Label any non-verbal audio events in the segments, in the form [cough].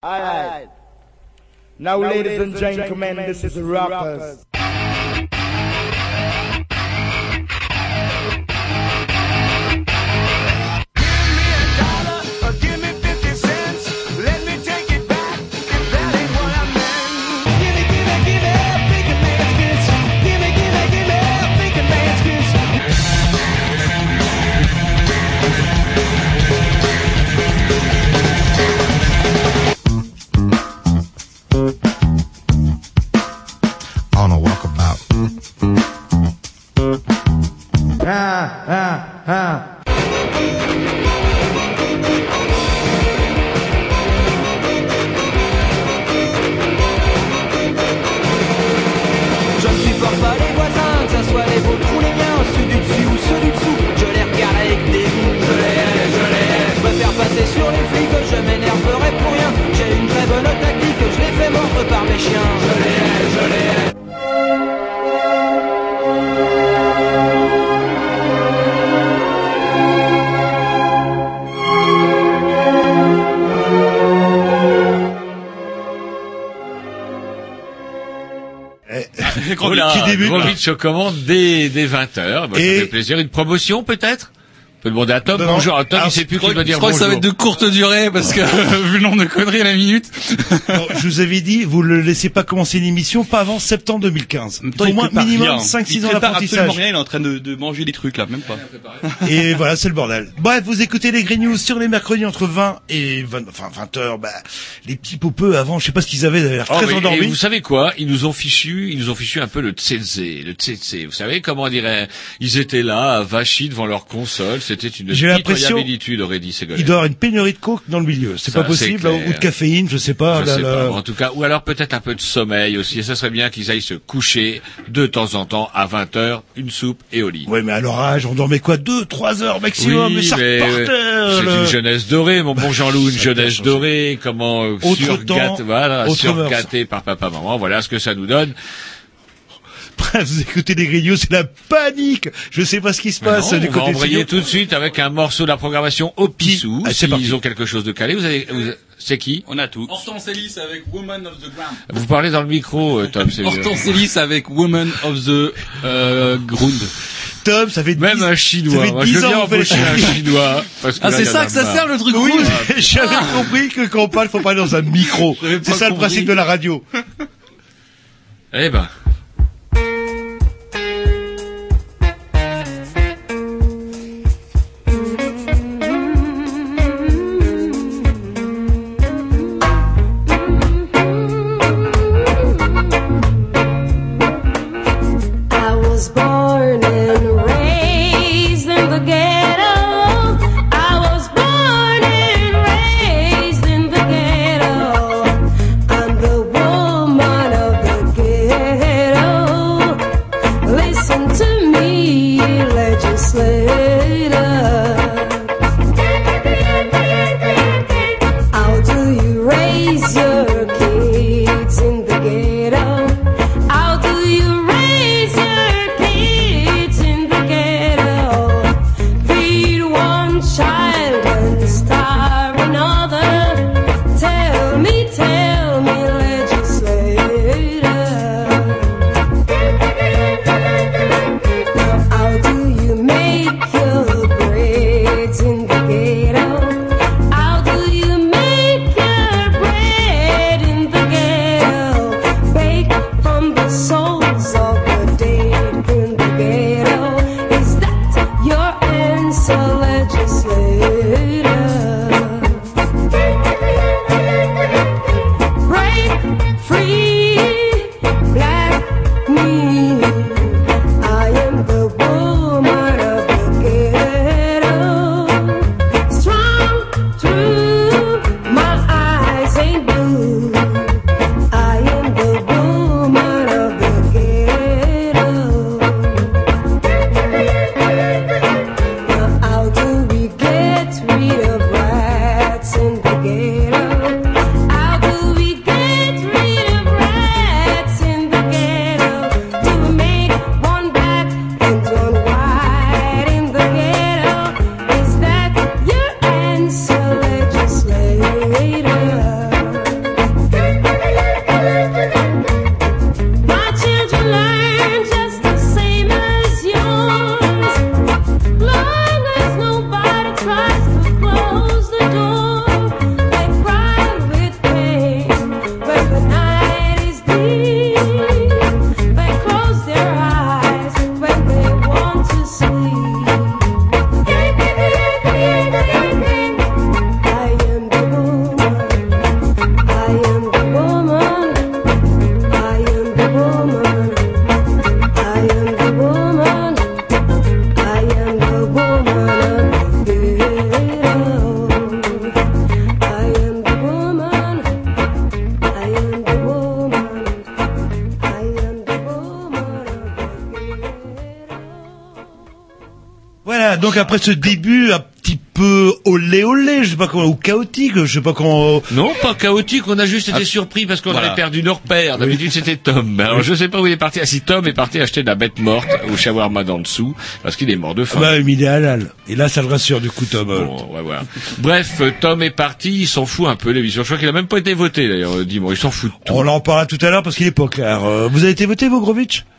All right. Now, now ladies, ladies and gentlemen, this is rappers. Grovitch commande dès, dès 20h. ça Et- fait plaisir. Une promotion peut-être? Peut demander à Tom. Non. Bonjour. Tom, Alors, il sait plus je qui crois- doit dire Je crois que ça va être de courte durée parce que [laughs] [laughs] vu le nombre de conneries à la minute. [laughs] Non, je vous avais dit, vous ne laissez pas commencer l'émission pas avant septembre 2015. Il faut au moins minimum 5-6 ans absolument d'apprentissage. rien, il est en train de, de manger des trucs là, même pas. Et voilà, c'est le bordel. Bref, vous écoutez les Green News sur les mercredis entre 20 et 20, enfin 20 heures. Bah, les petits popeux avant, je sais pas ce qu'ils avaient, ils avaient l'air Oh, très endormis. vous savez quoi? Ils nous ont fichu, ils nous ont fichu un peu le tsetse, le tsetse. Vous savez comment on dirait? Ils étaient là, vachis devant leur console. C'était une J'ai l'impression- pitoyabilitude, aurait dit Ségolène. Il doit y avoir une pénurie de coke dans le milieu. C'est pas possible, clair. ou de caféine, je sais pas. Je là, sais là. pas. En tout cas, ou alors peut-être un peu de sommeil aussi. Et ça serait bien qu'ils aillent se coucher de temps en temps à 20 heures, une soupe et au lit. Ouais, mais à leur âge, on dormait quoi, deux, trois heures maximum, mais ça mais, euh, le- c'est une jeunesse dorée, mon bon Jean-Loup, une jeunesse dorée, comment euh, temps, voilà, autre surgâté par papa, maman, voilà ce que ça nous donne. Bref, vous écoutez les News, c'est la panique. Je sais pas ce qui se passe non, du on va côté embrayer studio. tout de suite avec un morceau de la programmation au pissou. Ah, S'ils parti. ont quelque chose de calé, vous avez, vous- c'est qui On a tout. Hortense Ellis avec Woman of the Ground. Vous parlez dans le micro, euh, Tom, c'est. Hortense Ellis avec Woman of the euh, Ground. Tom, ça fait Même 10 un ça chinois. fait Moi, 10 je veux ans qu'on fait les embaucher un chinois. Parce que Ah c'est ça que ça marre. sert le truc Oui, [laughs] j'avais compris que quand on parle, faut parler dans un micro. C'est ça le principe de la radio. Eh ben. Après ce début un petit peu olé olé, je sais pas comment, ou chaotique, je sais pas comment. Non, pas chaotique, on a juste été surpris parce qu'on voilà. avait perdu nos repères. D'habitude, c'était Tom. Alors, je sais pas où il est parti. Ah, si Tom est parti acheter de la bête morte au shawarma d'en dessous, parce qu'il est mort de faim. Bah, mais il est halal. Et là, ça le rassure du coup, Tom. euh. Bon, ouais, voilà. Bref, euh, Tom est parti, il s'en fout un peu l'émission. Je crois qu'il a même pas été voté d'ailleurs, euh, dis-moi, il s'en fout de tout. On en parlera tout à l'heure parce qu'il est pas clair. Euh, vous avez été voté, vous, Grovitch? Ah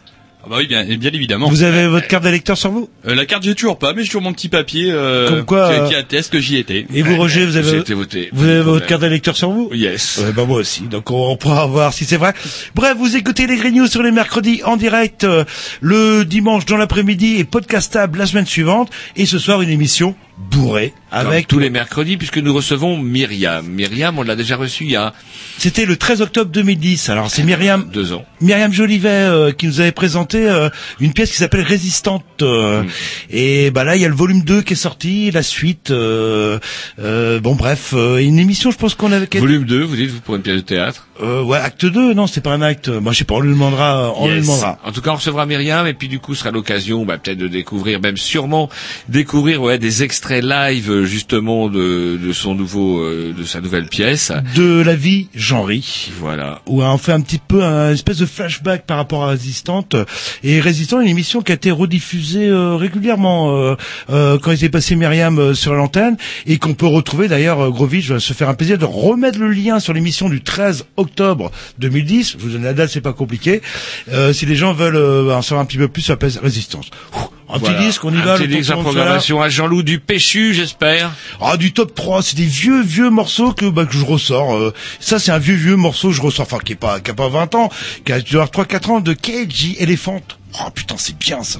bah oui, bien, et bien évidemment. Vous avez votre carte d'électeur sur vous Euh, la carte, j'ai toujours pas, mais j'ai toujours mon petit papier euh, Comme quoi, qui, euh, qui atteste que j'y étais. Et vous, Roger, vous J'ai avez, été voté. vous avez votre carte d'électeur sur vous Yes. Ouais, bah moi aussi. Donc on pourra voir si c'est vrai. Bref, vous écoutez les Green News sur les mercredis en direct, euh, le dimanche dans l'après-midi et podcastable la semaine suivante. Et ce soir une émission bourrée Comme avec. tous les mercredis, puisque nous recevons Myriam. Myriam, on l'a déjà reçue il y a C'était le 13 octobre 2010. Alors c'est Myriam. deux ans. Myriam Jolivet euh, qui nous avait présenté euh, une pièce qui s'appelle Résistante euh, et bah là il y a le volume 2 qui est sorti la suite euh, euh, bon bref euh, une émission je pense qu'on avait Volume 2, vous dites, pour une pièce de théâtre? euh, ouais acte 2 non c'est pas un acte moi je sais pas on lui demandera on lui demandera En tout cas, on recevra Myriam et puis du coup, ce sera l'occasion, bah, peut-être de découvrir, même sûrement découvrir, ouais, des extraits live justement de, de son nouveau, de sa nouvelle pièce. de la vie Jean-Ry Voilà. où on fait un petit peu un espèce de flashback par rapport à Résistante et Résistante une émission qui a été rediffusée euh, régulièrement euh, euh, quand était passé Myriam euh, sur l'antenne et qu'on peut retrouver d'ailleurs euh, Grovitch va se faire un plaisir de remettre le lien sur l'émission du 13 octobre 2010 je vous donne la date c'est pas compliqué. Euh, si les gens veulent en savoir un petit peu plus sur Résistance Ouh, un Voilà. petit disque on y Un va petit le disque là. programmation à Jean-Loup du Péchu, j'espère. Ah du top 3, c'est des vieux vieux morceaux que bah, que je ressors. euh. ça c'est un vieux vieux morceau que je ressors, enfin qui est pas qui a pas 20 ans, qui a genre 3 4 ans de KG Elephant. Oh putain, c'est bien ça.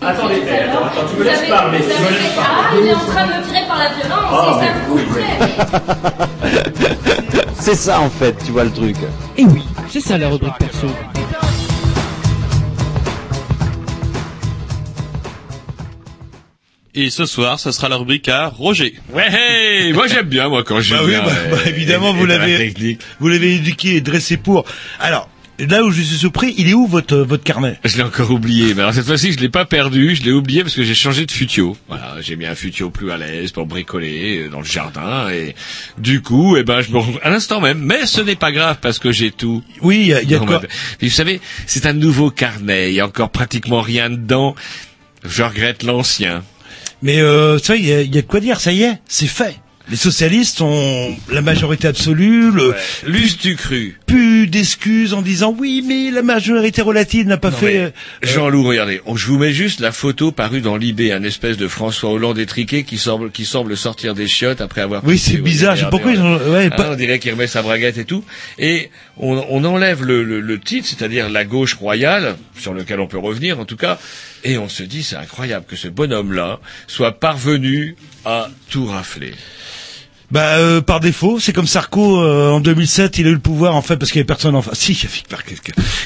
Attendez, attends, attends, tu me laisses parler, tu me laisses Ah, il est en train de me tirer par la violence, Ah, c'est ça faites. [laughs] C'est ça en fait, tu vois le truc. Et oui, c'est ça la rubrique perso. Et ce soir, ce sera la rubrique à Roger. Ouais, hey, moi j'aime bien moi quand je Bah oui, bah, bah, évidemment, vous l'avez, vous l'avez éduqué et dressé pour. Alors, là où je suis surpris, il est où votre votre carnet? Je l'ai encore oublié, mais alors cette fois-ci je l'ai pas perdu, je l'ai oublié parce que j'ai changé de futio. Voilà, j'ai mis un futio plus à l'aise pour bricoler euh, dans le jardin et du coup, eh ben je me à l'instant même. Mais ce n'est pas grave parce que j'ai tout. Oui, il y a, y quoi? Puis vous savez, c'est un nouveau carnet, il y a encore pratiquement rien dedans. Je regrette l'ancien. Mais euh, ça, il y y a de quoi dire. Ça y est, c'est fait. Les socialistes ont la majorité absolue, le L'us-tu cru plus d'excuses en disant oui, mais la majorité relative n'a pas Non, fait. euh, Jean-Loup, regardez, je vous mets juste la photo parue dans Libé, un espèce de François Hollande étriqué qui semble, qui semble sortir des chiottes après avoir. Oui, c'est bizarre. Je sais regardez, pourquoi ils ont. Ouais, Ah, pas- on dirait qu'il remet sa braguette et tout. Et on, on enlève le, le- le titre, c'est-à-dire la gauche royale, sur lequel on peut revenir en tout cas, et on se dit c'est incroyable que ce bonhomme-là soit parvenu à tout rafler. Bah euh, par défaut, c'est comme Sarko euh, en 2007, il a eu le pouvoir en fait parce qu'il y avait personne en face. Si, il y avait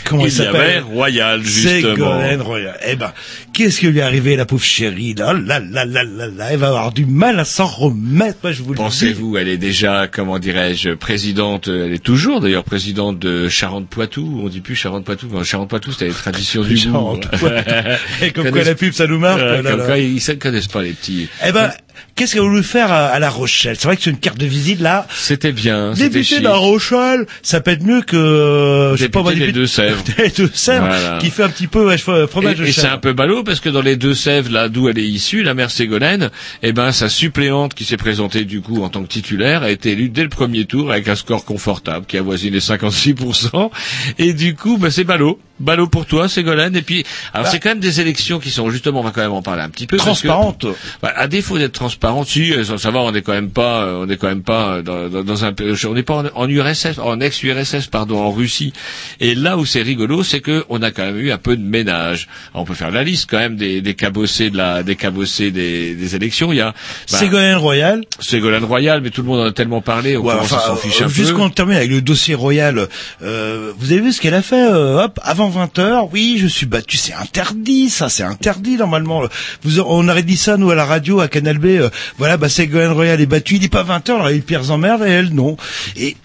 comment il, Il s'appelle Royal, justement. Ségolène Royal. Eh ben, qu'est-ce qui lui est arrivé la pauvre chérie? Là là là là là là, elle va avoir du mal à s'en remettre. Moi, je vous le dis. Pensez-vous, elle est déjà, comment dirais-je, présidente, euh, elle est toujours d'ailleurs présidente de Charente-Poitou, on dit plus Charente-Poitou, mais Charente-Poitou c'était les traditions du. Charente-Poitou. [laughs] Et comme quoi la pub ça nous marque. Euh, là, comme là. quoi, ils ne connaissent pas les petits. Eh ben, qu'est-ce qu'elle a voulu faire à, à La Rochelle? C'est vrai que c'est une carte de visite là. C'était bien, de La Rochelle, ça peut être mieux que euh, je sais pas moi, Député des député- Deux-Sèvres. des [laughs] Deux-Sèvres, Voilà. qui fait un petit peu ouais, fro- fromage de Et, et c'est un peu ballot parce que dans les Deux-Sèvres, là d'où elle est issue, la mère Ségolène, eh ben sa suppléante qui s'est présentée du coup en tant que titulaire a été élue dès le premier tour avec un score confortable qui avoisine les 56%. Et du coup, bah, c'est ballot. Ballot pour toi, Ségolène. Et puis, alors Bah. c'est quand même des élections qui sont justement, on va quand même en parler un petit peu. parce que- Transparente. bah, à défaut d'être transparente, si euh, ça, va, on est quand même pas, euh, on est quand même pas euh, dans, dans, dans un, on n'est pas en, en URSS, en ex-URSS, pardon, en Russie. Et là où c'est rigolo, c'est que on a quand même eu un peu de ménage. Alors, on peut faire la liste quand même des, des cabossés de la, des cabossés des, des élections. Il y a bah, Ségolène Royal. Ségolène Royal, mais tout le monde en a tellement parlé, on Ouais, enfin, s'en ficher euh, un peu. qu'on termine avec le dossier Royal, euh, vous avez vu ce qu'elle a fait euh, Hop, avant 20 h oui, je suis battu, c'est interdit, ça, c'est interdit normalement. On aurait dit ça nous à la radio, à Canal B. euh, voilà, bah Ségolène Royal est battue, il dit pas 20 h alors il eu Pierre Zemmerde et elle non. Et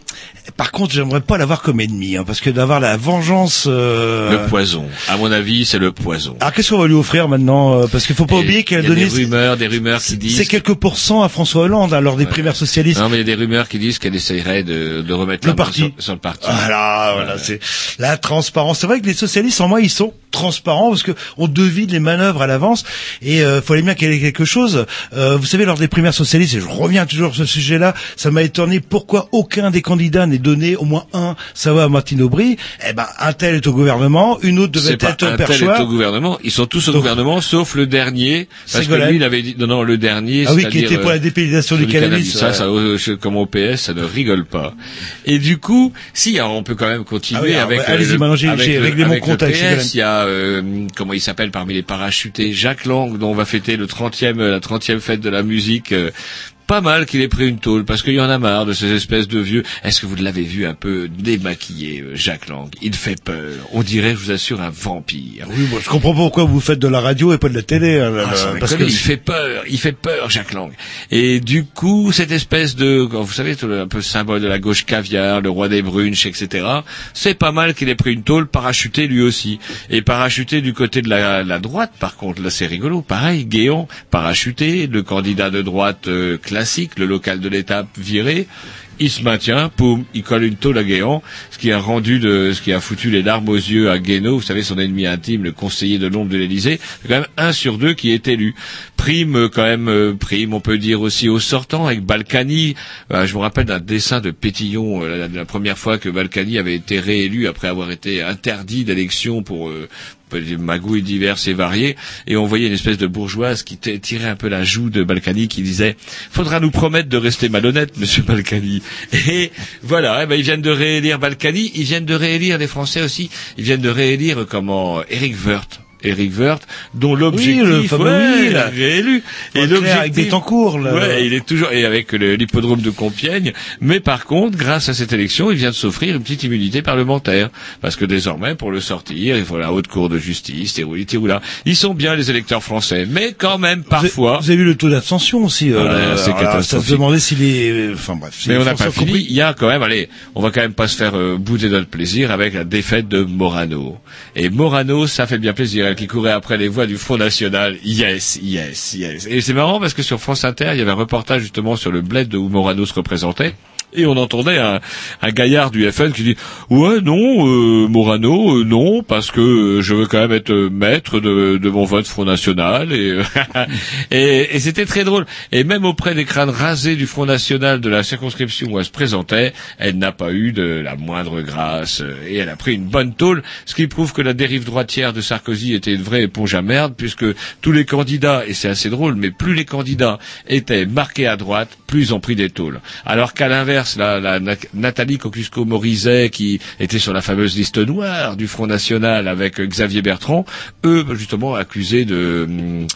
par contre, j'aimerais pas l'avoir comme ennemi, hein, parce que d'avoir la vengeance. euh, Le poison. À mon avis, c'est le poison. Alors qu'est-ce qu'on va lui offrir maintenant euh, Parce qu'il faut pas Et oublier qu'elle a donné. des rumeurs, des rumeurs qui disent C'est quelques pourcents à François Hollande hein, lors des primaires socialistes. Non, mais il y a des rumeurs qui disent qu'elle essayerait de, de remettre Le la main parti. sur, sur le parti. Voilà, voilà, c'est la transparence. C'est vrai que les socialistes, en moi, ils sont transparents parce que on devine les manœuvres à l'avance et euh, fallait bien qu'il y ait quelque chose. Euh, vous savez, lors des primaires socialistes, et je reviens toujours sur ce sujet-là, ça m'a étonné pourquoi aucun des candidats n'est donné au moins un, ça va à Martine Aubry. Eh ben, un tel est au gouvernement, une autre devait être un au tel est au gouvernement. Ils sont tous au Donc- gouvernement, sauf le dernier. Parce que lui, il avait dit, non, non, le dernier. Ah oui, qui était pour euh, la dépénalisation sur du cannabis. Ça, ouais. ça, euh, je- comme au PS, ça ne rigole pas. Et du coup, si, alors on peut quand même continuer Ah oui, alors, avec. euh, allez-y, le- maintenant, j'ai- avec le- réglé mon avec le avec. PS, il y a, euh, comment il s'appelle parmi les parachutés, Jacques Lang, dont on va fêter le 30e, euh, la 30e fête de la musique. euh, pas mal qu'il ait pris une tôle parce qu'il y en a marre de ces espèces de vieux. Est-ce que vous l'avez vu un peu démaquillé, euh, Jacques Lang? Il fait peur. On dirait, je vous assure, un vampire. Oui, moi, je comprends pas pourquoi vous faites de la radio et pas de la télé. hein, Ah, parce que il fait peur, il fait peur, Jacques Lang. Et du coup, cette espèce de, vous savez, un peu symbole de la gauche caviar, le roi des brunches, etc. C'est pas mal qu'il ait pris une tôle parachuté lui aussi. Et parachuté du côté de la, la droite, par contre, là c'est rigolo. Pareil, Guéant, parachuté, le candidat de droite euh, classique, le local de l'étape viré. il se maintient, poum, il colle une tôle à ce qui a rendu de, ce qui a foutu les larmes aux yeux à Guénaud, vous savez, son ennemi intime, le conseiller de l'ombre de l'Élysée. C'est quand même un sur deux qui est élu. Prime, euh, quand même, euh, prime, on peut dire aussi au sortant, avec Balkany. Euh, je me rappelle d'un dessin de Pétillon, la, la première fois que Balkany avait été réélu après avoir été interdit d'élection pour, magouilles diverses et variées, et on voyait une espèce de bourgeoise qui tirait un peu la joue de Balkany, qui disait « Faudra nous promettre de rester malhonnête, Monsieur Balkany. » Et voilà, eh ben, ils viennent de réélire Balkany, ils viennent de réélire les Français aussi, ils viennent de réélire, comment, Eric Woerth. Eric Woerth, dont l'objectif, le fameux ouais, oui, là. réélu. Et avec Betancourt, là. ouais, il est toujours, et avec l'hippodrome de Compiègne. Mais par contre, grâce à cette élection, il vient de s'offrir une petite immunité parlementaire. Parce que désormais, pour le sortir, il faut la haute cour de justice, Tirouli, Tiroula. Ils sont bien les électeurs français. Mais quand même, parfois. Vous avez vu le taux d'abstention aussi. euh, Ouais, là, c'est là, Ça catastrophique. se demandait s'il est, enfin bref. si Mais on n'a pas fini. compris. Il y a quand même, allez, on va quand même pas se faire euh, bouder notre plaisir avec la défaite de Morano. Et Morano, ça fait bien plaisir. Qui courait après les voix du Front National. Yes, yes, yes. Et c'est marrant parce que sur France Inter, il y avait un reportage justement sur le bled où Morano se représentait. Et on entendait un, gaillard du FN qui dit ouais non euh, Morano euh, non parce que euh, je veux quand même être maître de, mon vote Front National [laughs] et c'était très drôle. Et même auprès des crânes rasés du Front National de la circonscription où elle se présentait elle n'a pas eu de la moindre grâce et elle a pris une bonne tôle ce qui prouve que la dérive droitière de Sarkozy était une vraie éponge à merde puisque tous les candidats et c'est assez drôle mais plus les candidats étaient marqués à droite plus ils ont pris des tôles. Alors qu'à l'inverse la, la Na- Nathalie Kosciusko-Morizet qui était sur la fameuse liste noire du Front National avec Xavier Bertrand eux justement accusés de hum,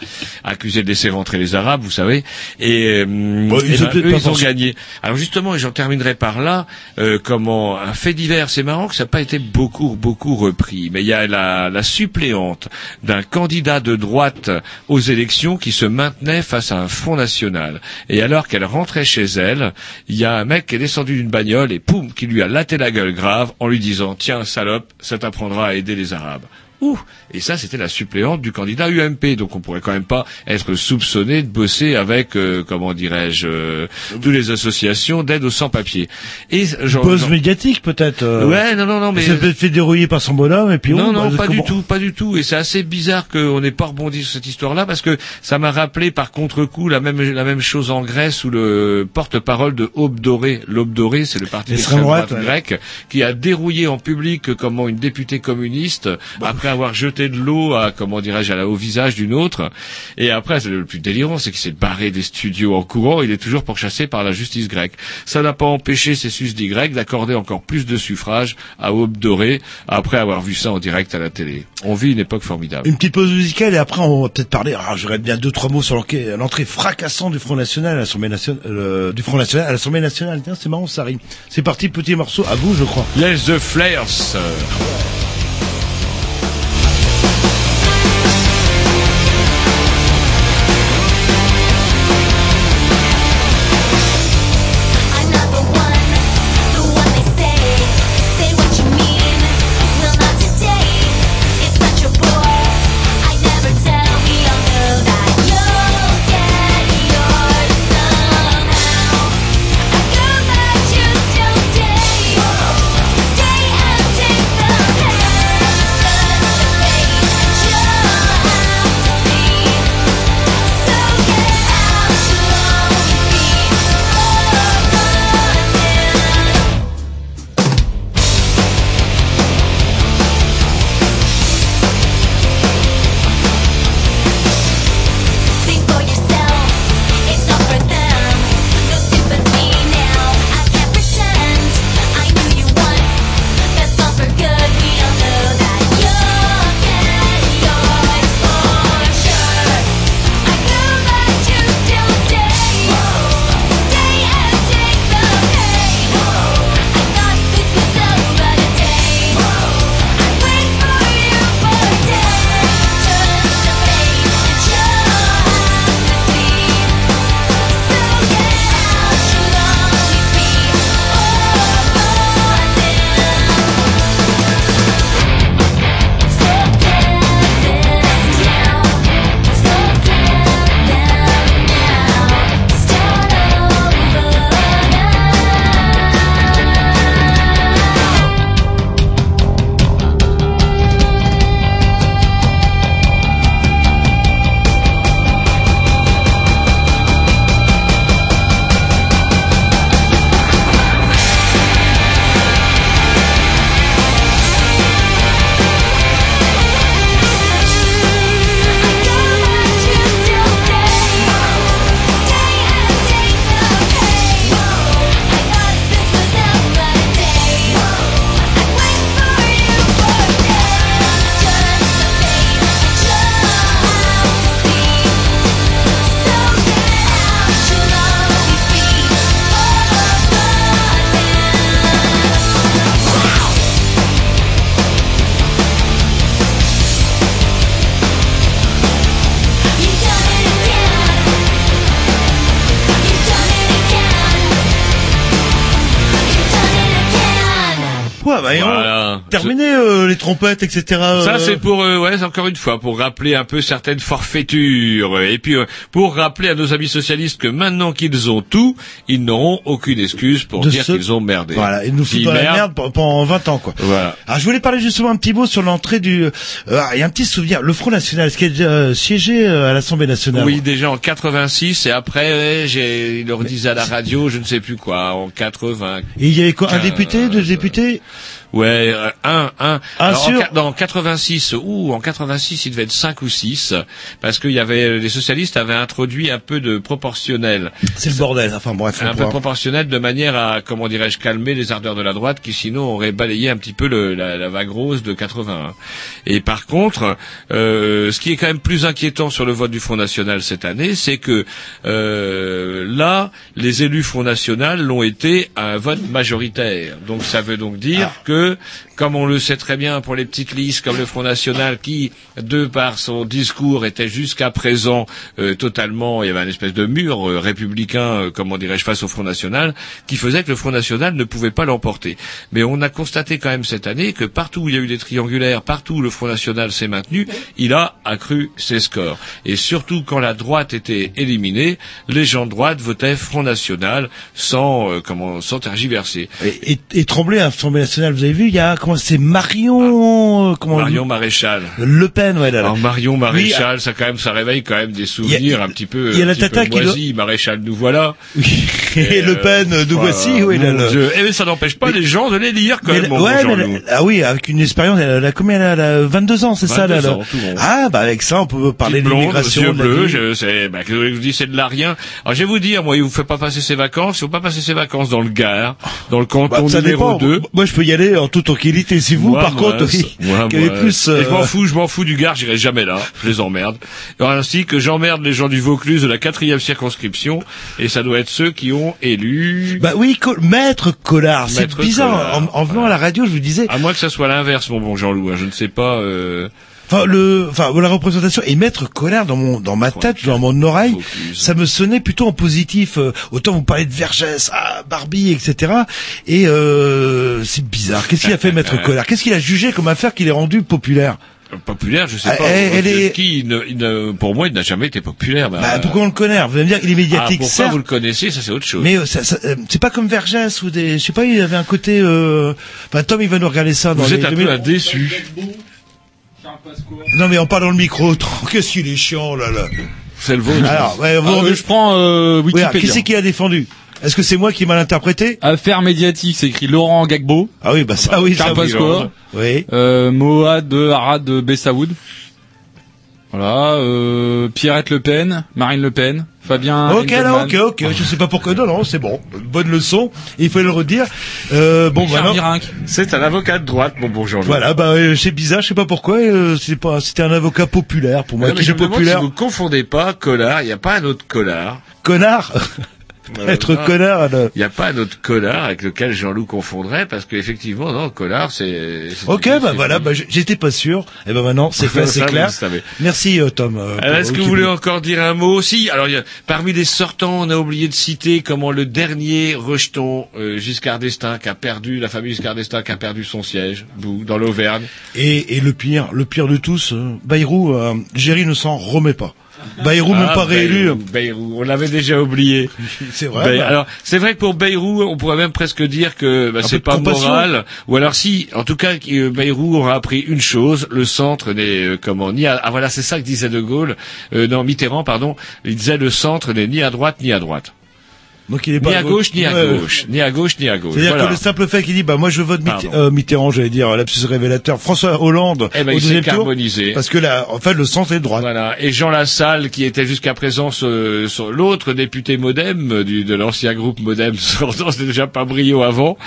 accusés de laisser rentrer les Arabes vous savez et, hum, ils eh ont ben, eux, ils ont gagné. Alors justement et j'en terminerai par là euh, comment un fait divers c'est marrant que ça n'a pas été beaucoup beaucoup repris mais il y a la, la suppléante d'un candidat de droite aux élections qui se maintenait face à un Front National. Et alors qu'elle rentrait chez elle il y a un mec qui est descendu d'une bagnole et poum qui lui a laté la gueule grave en lui disant tiens salope ça t'apprendra à aider les Arabes Ouh. Et ça, c'était la suppléante du candidat UMP. Donc, on pourrait quand même pas être soupçonné de bosser avec, euh, comment dirais-je, euh, toutes les associations d'aide aux sans-papiers. Et genre, Pause genre- médiatique peut-être. euh, Ouais, non, non, non, mais Ça peut être fait dérouiller par son bonhomme et puis non, non, bah, pas comment- du tout, pas du tout. Et c'est assez bizarre qu'on n'ait pas rebondi sur cette histoire-là parce que ça m'a rappelé par contre-coup la même la même chose en Grèce où le porte-parole de Aube Dorée, l'Aube c'est le parti d'extrême droite droite, ouais. grec, qui a dérouillé en public comment une députée communiste après avoir jeté de l'eau à comment dirais-je à la- au visage d'une autre. Et après, c'est le plus délirant, c'est qu'il s'est barré des studios en courant. Il est toujours pourchassé par la justice grecque. Ça n'a pas empêché ces susdits grecs d'accorder encore plus de suffrages à Aube Dorée après avoir vu ça en direct à la télé. On vit une époque formidable. Une petite pause musicale et après on va peut-être parler. Ah, j'aurais bien deux trois mots sur l'entrée fracassante du Front National à l'Assemblée nationale, euh, du Front National à l'Assemblée nationale. Tiens, c'est marrant, ça rime. C'est parti, petit morceau. À vous, je crois. Yes, the flares. Trompettes, etc. Ça euh, c'est pour euh, ouais encore une fois pour rappeler un peu certaines forfaitures et puis euh, pour rappeler à nos amis socialistes que maintenant qu'ils ont tout, ils n'auront aucune excuse pour De dire ce- qu'ils ont merdé. Voilà, ils nous foutent dans la merde pe- pendant 20 ans, quoi. Voilà. Alors, je voulais parler justement un petit mot sur l'entrée du... euh, ah, Il y a un petit souvenir. Le Front National, est-ce qu'il a déjà euh, siégé euh, à l'Assemblée nationale? Oui, déjà en 86 et après ouais, j'ai ils leur disaient à la radio, je ne sais plus quoi, en 80. Et il y avait quoi Un Euh, député, deux députés? Ouais, euh, un, un. Un Alors, en, sur- en 86, ou en 86, il devait être 5 ou 6, parce qu'il y avait, les socialistes avaient introduit un peu de proportionnel. C'est le bordel. Enfin bref, Un peu proportionnel de manière à, comment dirais-je, calmer les ardeurs de la droite qui sinon auraient balayé un petit peu le- la, la vague rose de 81. Et par contre, euh, ce qui est quand même plus inquiétant sur le vote du Front National cette année, c'est que euh, là, les élus Front National l'ont été à un vote majoritaire. Donc ça veut donc dire que, comme on le sait très bien pour les petites listes comme le Front National, qui, de par son discours, était jusqu'à présent euh, totalement, il y avait une espèce de mur euh, républicain, euh, comment dirais-je, face au Front National, qui faisait que le Front National ne pouvait pas l'emporter. Mais on a constaté quand même cette année que partout où il y a eu des triangulaires, partout où le Front National s'est maintenu, il a accru ses scores. Et surtout quand la droite était éliminée, les gens de droite votaient Front National sans, euh, comment, sans tergiverser. Et, et, vous avez vu, il y a comment c'est Marion, euh, comment Marion Maréchal. Le Pen, ouais, là, là. Alors Marion Oui, Maréchal, ça quand même, ça réveille quand même des souvenirs un petit peu, il y a la tata qui moisis. Maréchal, nous voilà. [laughs] Et Le Pen, euh, nous voici, oui, là, là. Dieu. Eh, mais ça n'empêche pas les gens de les lire quand Mais même. ouais, bon mais ah oui, avec une expérience, elle a, a combien elle a, elle a 22 ans, c'est ça là, 22 là. Ah bah avec ça, on peut parler de l'immigration, yeux la bleus, je sais, bah, je vous dis, c'est de l'arien. Alors, je vais vous dire, moi, il vous fait pas passer ses vacances, il faut pas passer ses vacances dans le Gard, dans le canton Bah, ça numéro dépend. 2. Moi, je peux y aller en toute tranquillité. Si vous, Moi, par moi, contre, oui, [laughs] moi, qui avez plus. et je m'en euh, fous, je m'en fous du Gard, j'irai jamais là, je les emmerde. Ainsi que j'emmerde les gens du Vaucluse de la quatrième circonscription, et ça doit être ceux qui ont élu. Bah oui, Co- maître Collard. C'est bizarre. Collard, En, en venant à la radio, je vous disais. À moins que ça soit l'inverse, mon bon Jean-Loup, hein, je ne sais pas. Euh... Enfin, le, enfin, la représentation et maître Collard dans mon, dans ma tête, dans mon oreille, ça me sonnait plutôt en positif. Euh, autant vous parlez de Vergès, ah, Barbie, etc. Et euh, c'est bizarre. Qu'est-ce qu'il a fait, maître [laughs] Collard Qu'est-ce qu'il a jugé comme affaire qu'il est rendu populaire? Populaire, je sais Ah, pas. elle- est- Qui, il ne- il ne- pour moi, il n'a jamais été populaire. Bah, Bah, pourquoi on le connaît? Vous allez me dire, il est ah, médiatique, pourquoi certes. vous le connaissez, ça c'est autre chose. Mais euh, ça, ça, euh, c'est pas comme Vergès ou des, je sais pas, il avait un côté. Euh... Enfin, Tom, il va nous regarder ça. Dans Vous les êtes un 2000. peu un déçu. Non, mais on parle dans le micro. [laughs] Qu'est-ce qu'il est chiant là là. C'est le vôtre. Alors, ouais, Ah, vous- euh, je prends euh, Oui, qui c'est qui a défendu? Est-ce que c'est moi qui ai mal interprété? Affaire médiatique, c'est écrit Laurent Gagbo. Ah oui, bah ça oui, ça Charles oui. Pasqua. Oui. Euh, Moad Arad Bessaoud. Voilà, euh, Pierrette Le Pen, Marine Le Pen, Fabien Ok, là, ok, ok. Je sais pas pourquoi. Non, non, c'est bon. Bonne leçon. Il faut le redire. Euh, bon, voilà. C'est un avocat de droite, mon bon Jean-Loup. Voilà, bah euh, c'est bizarre. Je sais pas pourquoi. euh, c'est pas. C'était un avocat populaire pour moi. Ouais, mais qui je est me demande populaire. si vous confondez pas Collard, il n'y a pas un autre Collard. Connard. Être non. connard. là. Il n'y a pas un autre Collard avec lequel Jean-Loup confondrait, parce qu'effectivement, non, Collard, c'est... Ok, c'est- bah voilà. Bah, j'étais pas sûr. Et ben maintenant, c'est [laughs] fait, c'est clair. Merci euh, Tom. euh, Est-ce que vous voulez encore dire un mot aussi? Alors, y a- parmi les sortants, on a oublié de citer comment le dernier rejeton euh, Giscard d'Estaing qui a perdu, la famille Giscard d'Estaing qui a perdu son siège, vous, dans l'Auvergne. Et, et le pire, le pire de tous, euh, Bayrou, euh, Géry ne s'en remet pas. [laughs] Bayrou Ah, pas réélu. Bayrou, on l'avait déjà oublié. [laughs] C'est vrai. Bah. alors, c'est vrai que pour Bayrou, on pourrait même presque dire que bah, c'est pas moral. Ou alors si, en tout cas, euh, Bayrou aura appris une chose le centre n'est euh, comment ni à, ah voilà, c'est ça que disait De Gaulle, euh, non Mitterrand, pardon. Il disait le centre n'est ni à droite ni à droite, Donc il est ni à gauche ni à gauche, ni à gauche ni à gauche. C'est-à-dire que le simple fait qu'il dit, bah moi je vote Mitt- Pardon. euh, Mitterrand, j'allais dire, lapsus révélateur, François Hollande Eh ben, au il s'est deuxième tour, carbonisé. parce que là, en fait, le centre est de droite. Voilà. Et Jean Lassalle, qui était jusqu'à présent l'autre député Modem euh, de l'ancien groupe Modem, [laughs] sortant, c'était déjà pas brio avant.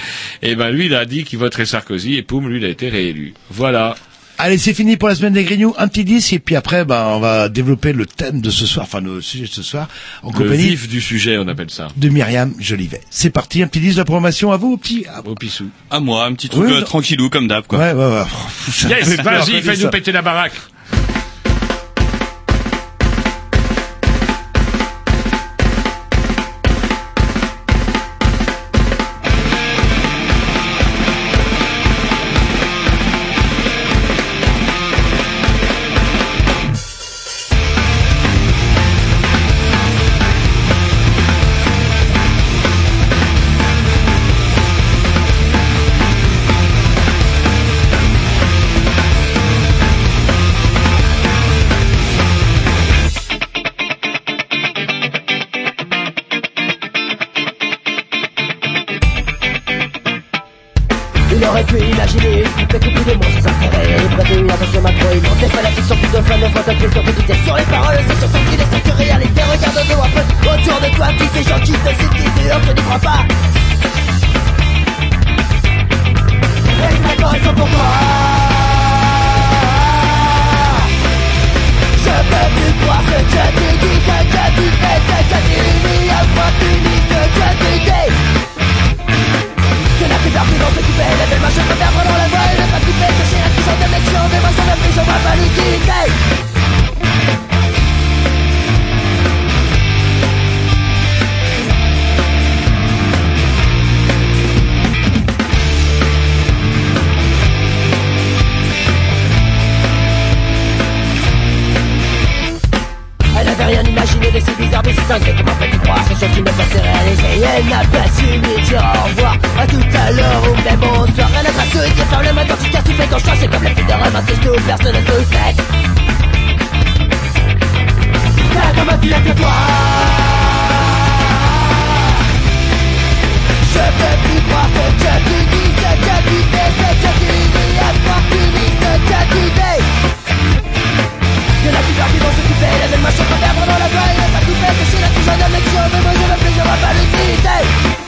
Et ben lui, il a dit qu'il voterait Sarkozy et poum, lui, il a été réélu. Voilà. Allez, c'est fini pour la semaine des Grignoux, un petit disque, et puis après, bah, on va développer le thème de ce soir, enfin le sujet de ce soir, en Le compagnie vif du sujet, on appelle ça. de Myriam Jolivet. C'est parti, un petit disque de la programmation à vous, au petit. à- Au pissou. À moi, un petit truc Oui, euh, tranquillou comme d'hab quoi. Ouais, ouais, ouais. [laughs] Yes, vas-y, fais-nous péter la baraque. Imaginer une poupée couple de monstres intérêts Et attention la fiction plus de fois sur les paroles c'est sur ton qu'il est que réalité. Regarde de un peu autour de toi Qui ces gens qui te je n'y crois pas. Ils sont pour toi. Je peux plus croire que tu dis, ce que que tu dis moi tu dis ce que tu dis La plupart qui vont s'occuper Les belles machins de perdre dans la voie Et ne pas couper, la puissance de plus, pas N'avait rien imaginé de si bizarre, mais si cinglé Comment peut-tu croire ces choses qui peuvent se réaliser elle n'a pas su lui dire au revoir À tout à l'heure ou même bonsoir Elle n'a pas su dire ferme les mains quand tu fais ton choix. C'est comme la fille de romantique, tout personne ne se fait T'as comme tu que toi Je peux plus croire que tu dis, que tu ce que tu dis À toi tu dis que tu dis que la plupart qui vont s'occuper Les mêmes machins qu'on perdre dans la voie Il n'a pas tout fait, c'est la toujours de lecture Mais moi je veux plus, je l'utilité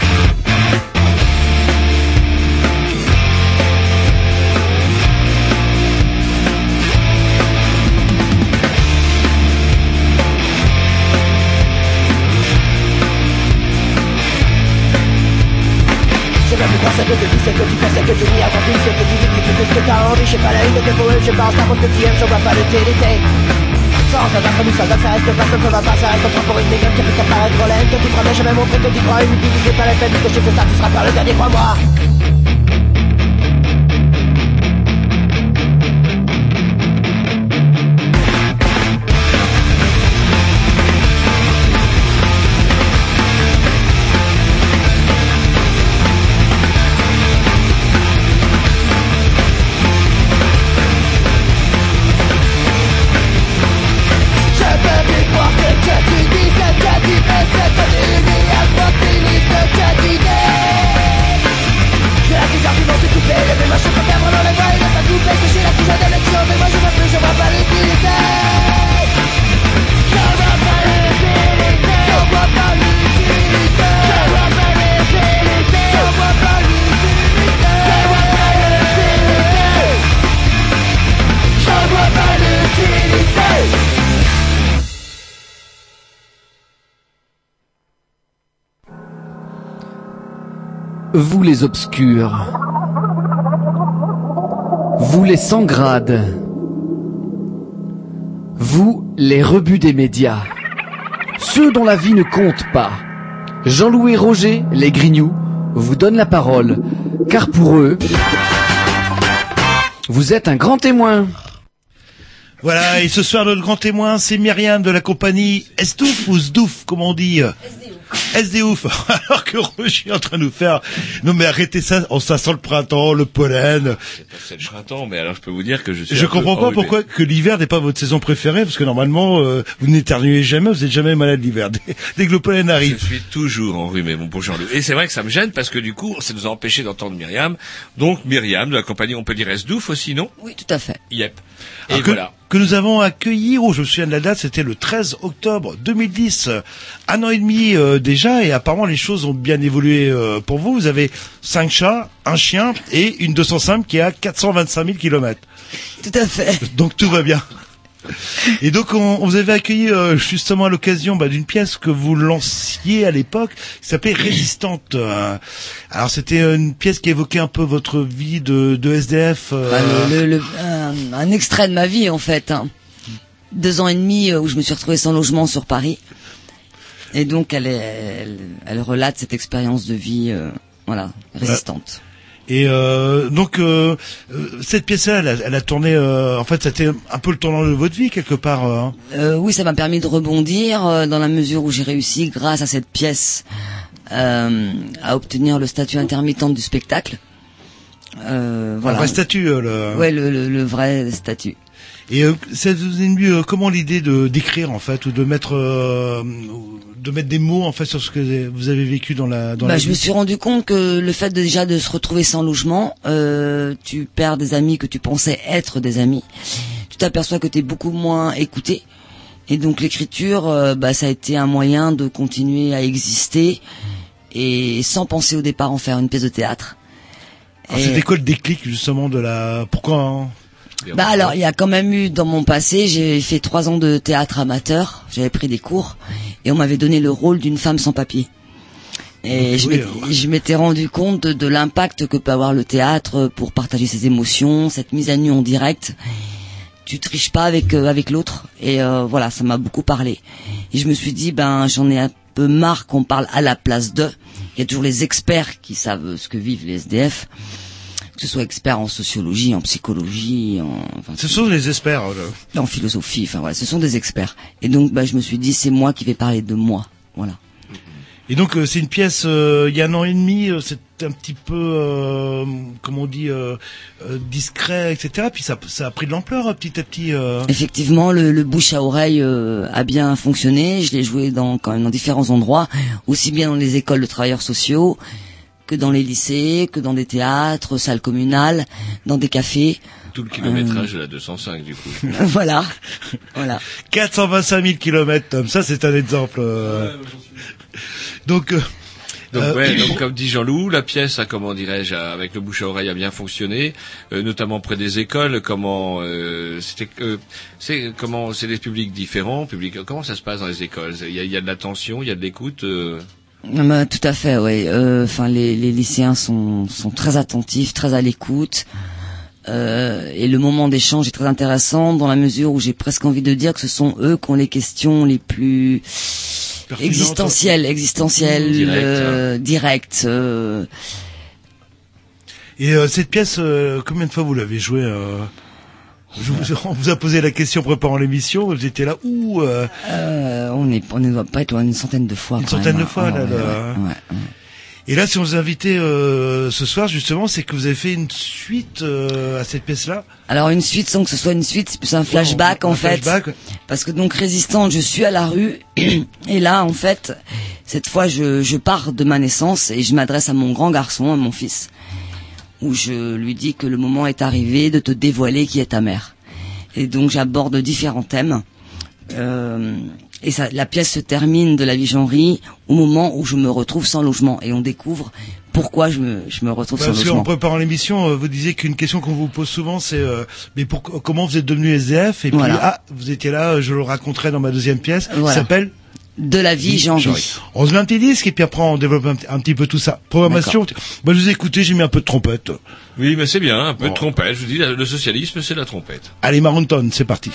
Plus croire ce que tu dis, que tu fais, que tu dis Avant tout que tu dis, tu fais ce que t'as envie. Je sais pas la une de tes poèmes, je pense pas ce que tu aimes Je vois pas l'utilité. Sans ça va comme ça va, ça reste personne, ça va pas Ça reste pour une dégueule qui t'apparaître relève Que tu promets jamais montrer que tu crois Inutilisé pas la peine que je fais ça, tu seras pas le dernier, crois-moi Vous les obscurs. Vous les sans grades. Vous les rebuts des médias. Ceux dont la vie ne compte pas. Jean-Louis Roger, les Grignoux, vous donnent la parole, car pour eux, vous êtes un grand témoin. Voilà, et ce soir, notre grand témoin, c'est Myriam de la compagnie Esdouf ou Sdouf, comme on dit SDouf. [laughs] Alors que Roger est en train de nous faire... Non mais arrêtez ça, on ça sent le printemps, le pollen. C'est le printemps, mais alors je peux vous dire que je suis. Je peu comprends pas pourquoi que l'hiver n'est pas votre saison préférée, parce que normalement, euh, vous n'éternuez jamais, vous n'êtes jamais malade l'hiver. [laughs] Dès, dès que le pollen Je arrive. suis toujours enrhumé, mon bon Jean-Loup. Et c'est vrai que ça me gêne parce que du coup, ça nous a empêché d'entendre Myriam. Donc Myriam de la compagnie, on peut dire Esdouf aussi, non? Oui, tout à fait. Yep. Et Alors que, voilà. Que nous avons accueilli, oh, je me souviens de la date, c'était le 13 octobre 2010, euh, un an et demi euh, déjà, et apparemment les choses ont bien évolué euh, pour vous. Vous avez cinq chats, un chien et une 205 qui est à 425 000 kilomètres. Tout à fait. Donc tout va bien. Et donc on, on vous avait accueilli euh, justement à l'occasion bah, d'une pièce que vous lanciez à l'époque, qui s'appelait Résistante. Euh, alors c'était une pièce qui évoquait un peu votre vie de, de SDF. euh, Bah, le- le- le- un, un extrait de ma vie en fait. hein. Deux ans et demi euh, où je me suis retrouvée sans logement sur Paris. Et donc elle, est- elle, elle relate cette expérience de vie, euh, voilà, résistante. Et euh, donc euh, euh, cette pièce-là, elle, a- elle a tourné. euh, en fait, c'était un peu le tournant de votre vie quelque part. euh, hein. Euh, oui, ça m'a permis de rebondir euh, dans la mesure où j'ai réussi, grâce à cette pièce, euh, à obtenir le statut intermittent du spectacle. Euh, voilà. Un vrai statut. le... Ouais, le, le, le vrai statut. Et euh, ça vous est venu euh, comment l'idée de d'écrire en fait ou de mettre euh, de mettre des mots en fait sur ce que vous avez vécu dans la dans Bah, la je me suis rendu compte que le fait de- déjà de se retrouver sans logement, euh, tu perds des amis que tu pensais être des amis. Tu t'aperçois que tu es beaucoup moins écouté. Et donc l'écriture, euh, bah, ça a été un moyen de continuer à exister et sans penser au départ en faire une pièce de théâtre. C'était quoi le déclic justement de la pourquoi hein? Bah alors, il y a quand même eu dans mon passé, j'ai fait trois ans de théâtre amateur, j'avais pris des cours, et on m'avait donné le rôle d'une femme sans papier. Et Oui, m'étais- je m'étais rendu compte de, de l'impact que peut avoir le théâtre pour partager ses émotions, cette mise à nu en direct. Tu triches pas avec euh, avec l'autre, et euh, voilà, ça m'a beaucoup parlé. Et je me suis dit, ben j'en ai un peu marre qu'on parle à la place d'eux. Il y a toujours les experts qui savent ce que vivent les SDF que ce soit experts en sociologie, en psychologie, en, enfin, Ce sont les experts. euh, en philosophie, enfin voilà, ce sont des experts. Et donc, bah, je me suis dit, c'est moi qui vais parler de moi, voilà. Et donc euh, c'est une pièce euh, il y a un an et demi, euh, c'est un petit peu euh, comment on dit discret, etc. Puis ça, ça a pris de l'ampleur petit à petit. euh. Effectivement, le, le bouche à oreille euh, a bien fonctionné. Je l'ai joué dans quand même dans différents endroits, aussi bien dans les écoles de travailleurs sociaux que dans les lycées, que dans des théâtres, salles communales, dans des cafés. Tout le kilométrage de la 205 du coup. [laughs] voilà, voilà. 425 000 kilomètres, Tom. Ça c'est un exemple. euh. Donc. euh, Donc, euh, ouais, donc comme dit Jean-Loup, la pièce, a, comment dirais-je, a- avec le bouche à oreille, a bien fonctionné, euh, notamment près des écoles. Comment euh, c'était, euh, c'est comment, c'est des publics différents, publics. Comment ça se passe dans les écoles? Il y a, il y a de l'attention, il y a de l'écoute. euh, bah, tout à fait, oui. Enfin, les, les lycéens sont, sont très attentifs, très à l'écoute. Euh, et le moment d'échange est très intéressant dans la mesure où j'ai presque envie de dire que ce sont eux qui ont les questions les plus existentielles, existentielles, Directes, euh, directes. euh. Et euh, cette pièce, euh, combien de fois vous l'avez jouée euh? Je vous, On vous a posé la question préparant l'émission. Vous étiez là où euh, Euh, on est, on ne doit pas être loin d'une centaine de fois. Une centaine même, de fois, hein. là, Ouais, là. ouais, ouais. Et là, si on vous invitait euh, ce soir, justement, c'est que vous avez fait une suite euh, à cette pièce-là. Alors une suite sans que ce soit une suite, c'est plus un flashback un en fait. flashback. Parce que donc résistante, je suis à la rue [clears throat] et là en fait, cette fois je, je pars de ma naissance et je m'adresse à mon grand garçon, à mon fils, où je lui dis que le moment est arrivé de te dévoiler qui est ta mère. Et donc j'aborde différents thèmes. Euh, et ça, la pièce se termine de la vie genrerie au moment où je me retrouve sans logement et on découvre pourquoi je me, je me retrouve sans Parce qu'en logement. préparant l'émission, euh, vous disiez qu'une question qu'on vous pose souvent, c'est euh, mais pour, comment vous êtes devenu SDF Et puis Voilà. ah, vous étiez là, je le raconterai dans ma deuxième pièce. Voilà. S'appelle De la vie genrerie. On se met un petit disque et puis après on développe un, petit- un petit peu tout ça. Programmation. Bah, je vous ai écouté, j'ai mis un peu de trompette. Oui, mais c'est bien, un peu Bon. de trompette. Je vous dis, le socialisme, c'est la trompette. Allez, Maronton, c'est parti.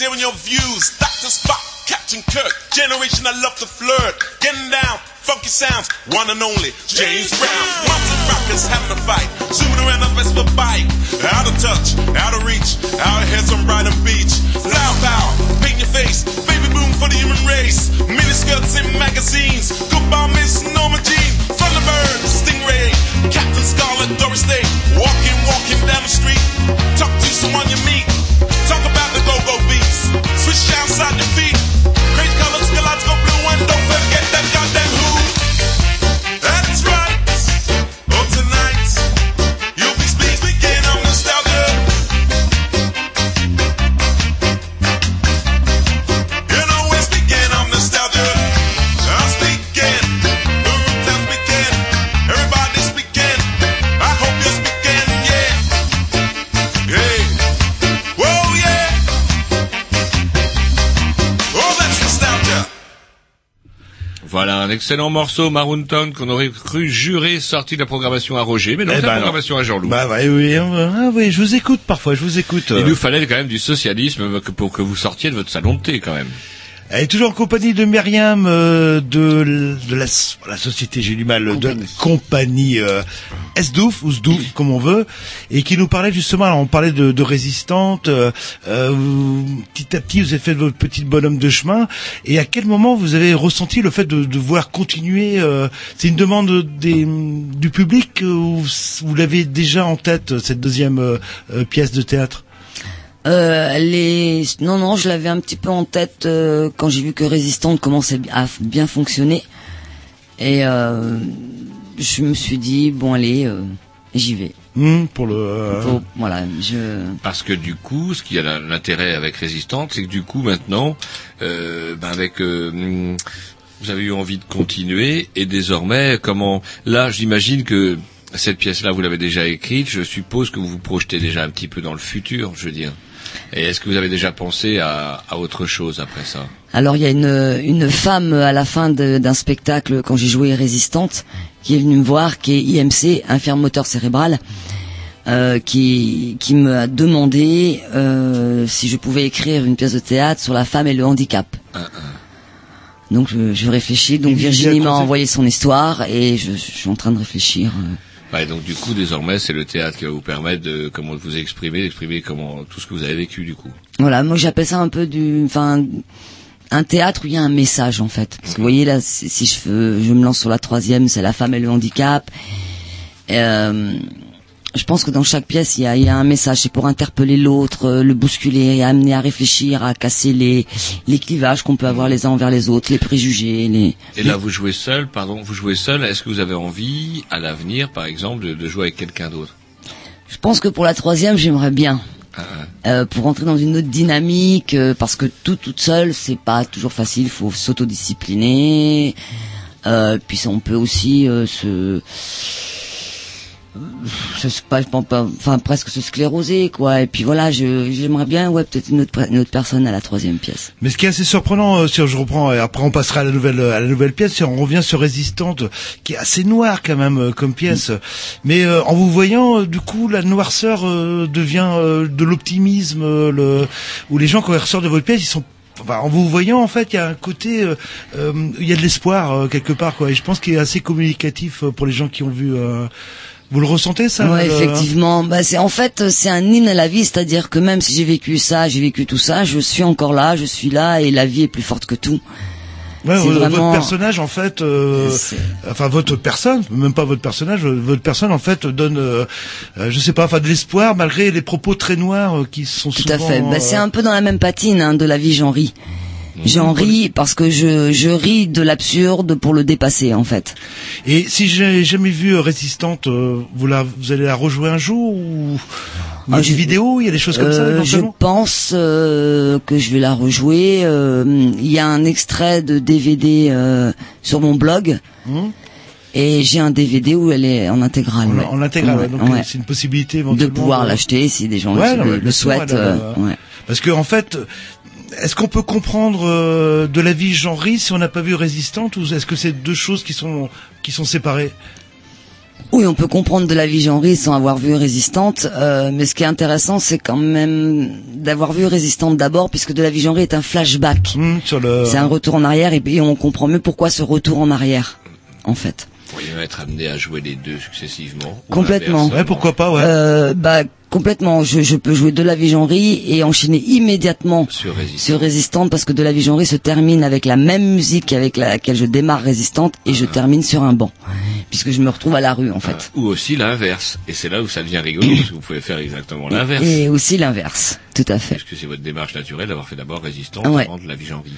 Hearing your views. Dr. Spock, Captain Kirk, generation I love to flirt, getting down, funky sounds, one and only James Brown. Mountain rockers having a fight, un excellent morceau, Maroon qu'on aurait cru jurer sorti de la programmation à Roger, mais non, Eh ben la non. programmation à Jean-Loup. Bah oui, hein, ah oui, je vous écoute parfois, je vous écoute. Il nous fallait quand même du socialisme pour que vous sortiez de votre salon de thé, quand même. Elle est toujours en compagnie de Myriam euh, de, de la, la société, j'ai du mal, de la compagnie euh, Sdouf ou Sdouf comme on veut, et qui nous parlait justement, alors on parlait de, de résistante, euh, euh, petit à petit vous avez fait votre petit bonhomme de chemin, et à quel moment vous avez ressenti le fait de, de voir continuer, euh, c'est une demande des, du public euh, ou vous l'avez déjà en tête, cette deuxième pièce de théâtre? Euh, les... Non, non, je l'avais un petit peu en tête euh, quand j'ai vu que Résistante commençait à bien fonctionner. Et euh, je me suis dit, bon allez, euh, j'y vais. Hmm, pour le... euh, Faut- voilà, je... Parce que du coup, ce qui a l'intérêt avec Résistante, c'est que du coup, maintenant, euh, ben avec, euh, hum, vous avez eu envie de continuer, et désormais, comment, là, j'imagine que cette pièce-là, vous l'avez déjà écrite, je suppose que vous vous projetez déjà un petit peu dans le futur, je veux dire. Et est-ce que vous avez déjà pensé à, à autre chose après ça Alors il y a une, une femme à la fin d'un spectacle quand j'ai joué Résistante qui est venue me voir, qui est IMC, infirme moteur cérébral, euh, qui, qui me a demandé euh, si je pouvais écrire une pièce de théâtre sur la femme et le handicap. Donc je, je réfléchis. Donc Virginie m'a envoyé son histoire et je, je suis en train de réfléchir. euh. Bah, donc du coup, désormais, c'est le théâtre qui va vous permettre de comment vous exprimer, d'exprimer comment tout ce que vous avez vécu du coup. Voilà, moi j'appelle ça un peu du, enfin, un théâtre où il y a un message en fait. Parce que vous voyez là, si si je, je me lance sur la troisième, c'est la femme et le handicap. Euh, je pense que dans chaque pièce, il y a, il y a un message. C'est pour interpeller l'autre, euh, le bousculer, amener à réfléchir, à casser les, les clivages qu'on peut avoir les uns envers les autres, les préjugés, les. Et là, vous jouez seul, pardon, vous jouez seul. Est-ce que vous avez envie, à l'avenir, par exemple, de, de jouer avec quelqu'un d'autre? Je pense que pour la troisième, j'aimerais bien. Ah, Euh, pour entrer dans une autre dynamique, euh, parce que tout toute seule, c'est pas toujours facile. Il faut s'autodiscipliner. Euh, puis on peut aussi euh, se, je sais pas, je pense pas, enfin presque se scléroser, quoi. Et puis voilà, je j'aimerais bien, ouais, peut-être une autre, une autre personne à la troisième pièce. Mais ce qui est assez surprenant, euh, si je reprends, et après on passera à la nouvelle à la nouvelle pièce, si on revient sur Résistante, qui est assez noire quand même euh, comme pièce. Mais euh, en vous voyant, euh, du coup, la noirceur euh, devient euh, de l'optimisme, euh, le où les gens quand ils ressortent de votre pièce, ils sont Enfin, en vous voyant, en fait, il y a un côté, euh, euh, il y a de l'espoir euh, quelque part, quoi. Et je pense qu'il est assez communicatif euh, pour les gens qui ont vu. Euh, vous le ressentez, ça ouais, le- effectivement. Bah, c'est en fait c'est un hymne à la vie, c'est-à-dire que même si j'ai vécu ça, j'ai vécu tout ça, je suis encore là, je suis là, et la vie est plus forte que tout. Ouais, vraiment- votre personnage en fait, euh, enfin votre personne, même pas votre personnage, euh, votre personne en fait donne, euh, euh, je sais pas, enfin de l'espoir malgré les propos très noirs euh, qui sont Tout souvent. à fait. Bah, c'est euh, un peu dans la même patine hein, de la vie, j'en ris. J'en ris parce que je, je ris de l'absurde pour le dépasser en fait. Et si j'ai jamais vu euh, Résistante, euh, vous la, vous allez la rejouer un jour ou il y a Ah, des vidéos, il y a des choses comme ça Euh, je pense euh, que je vais la rejouer. Euh, Il y a un extrait de DVD sur mon blog. Hum. Et j'ai un DVD où elle est en intégrale. En, ouais. en intégrale, Ouais, donc ouais. c'est une possibilité De pouvoir l'acheter si des gens le, le souhaitent. Parce que en fait, est-ce qu'on peut comprendre euh, de la vie genrée si on n'a pas vu Résistante ou est-ce que c'est deux choses qui sont qui sont séparées? Oui, on peut comprendre de la vie genrée sans avoir vu Résistante, euh, mais ce qui est intéressant, c'est quand même d'avoir vu Résistante d'abord, puisque de la vie genrée est un flashback. le... C'est un retour en arrière, et puis on comprend mieux pourquoi ce retour en arrière, en fait. Vous pourriez même être amené à jouer les deux successivement. ou Complètement. l'inverse. pourquoi pas, ouais. Euh, bah complètement. Je, je peux jouer de la vie genrée et enchaîner immédiatement Sur Résistante. sur Résistante parce que de la vie genrée se termine avec la même musique avec laquelle je démarre Résistante et Ah. je termine sur un banc, puisque je me retrouve à la rue en fait. Ou aussi l'inverse. Et c'est là où ça devient rigolo, parce que vous pouvez faire exactement l'inverse. Et aussi l'inverse, tout à fait. Puisque c'est votre démarche naturelle d'avoir fait d'abord résistance Ouais. avant de la vie genrée.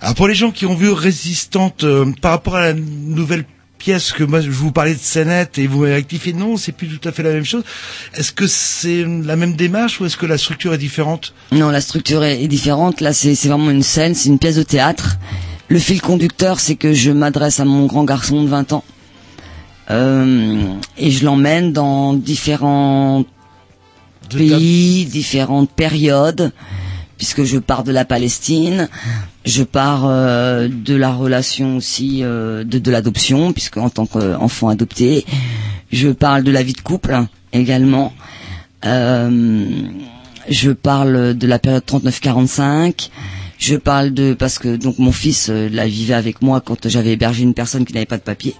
Alors pour les gens qui ont vu Résistante, euh, par rapport à la nouvelle pièce que moi je vous parlais de scénette et vous m'avez rectifié, non, c'est plus tout à fait la même chose. Est-ce que c'est la même démarche ou est-ce que la structure est différente? Non, la structure est, différente. Là, c'est c'est vraiment une scène, c'est une pièce de théâtre. Le fil conducteur, c'est que je m'adresse à mon grand garçon de 20 ans. Euh, et je l'emmène dans différents pays, différentes périodes, puisque je pars de la Palestine, je pars euh, de la relation aussi euh, de, de l'adoption, puisque en tant qu'enfant adopté, je parle de la vie de couple également. Euh, je parle de la période 39-45. Je parle de parce que donc mon fils la vivait avec moi quand j'avais hébergé une personne qui n'avait pas de papier.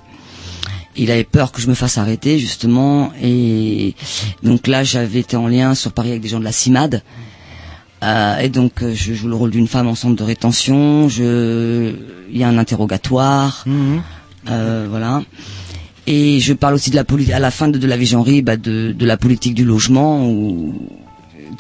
Il avait peur que je me fasse arrêter justement et donc là j'avais été en lien sur Paris avec des gens de la CIMAD. Euh, et donc euh, je joue le rôle d'une femme en centre de rétention. Je, il y a un interrogatoire, euh, voilà. Et je parle aussi de la politique à la fin de, de la vie genrée, bah, de, de la politique du logement, ou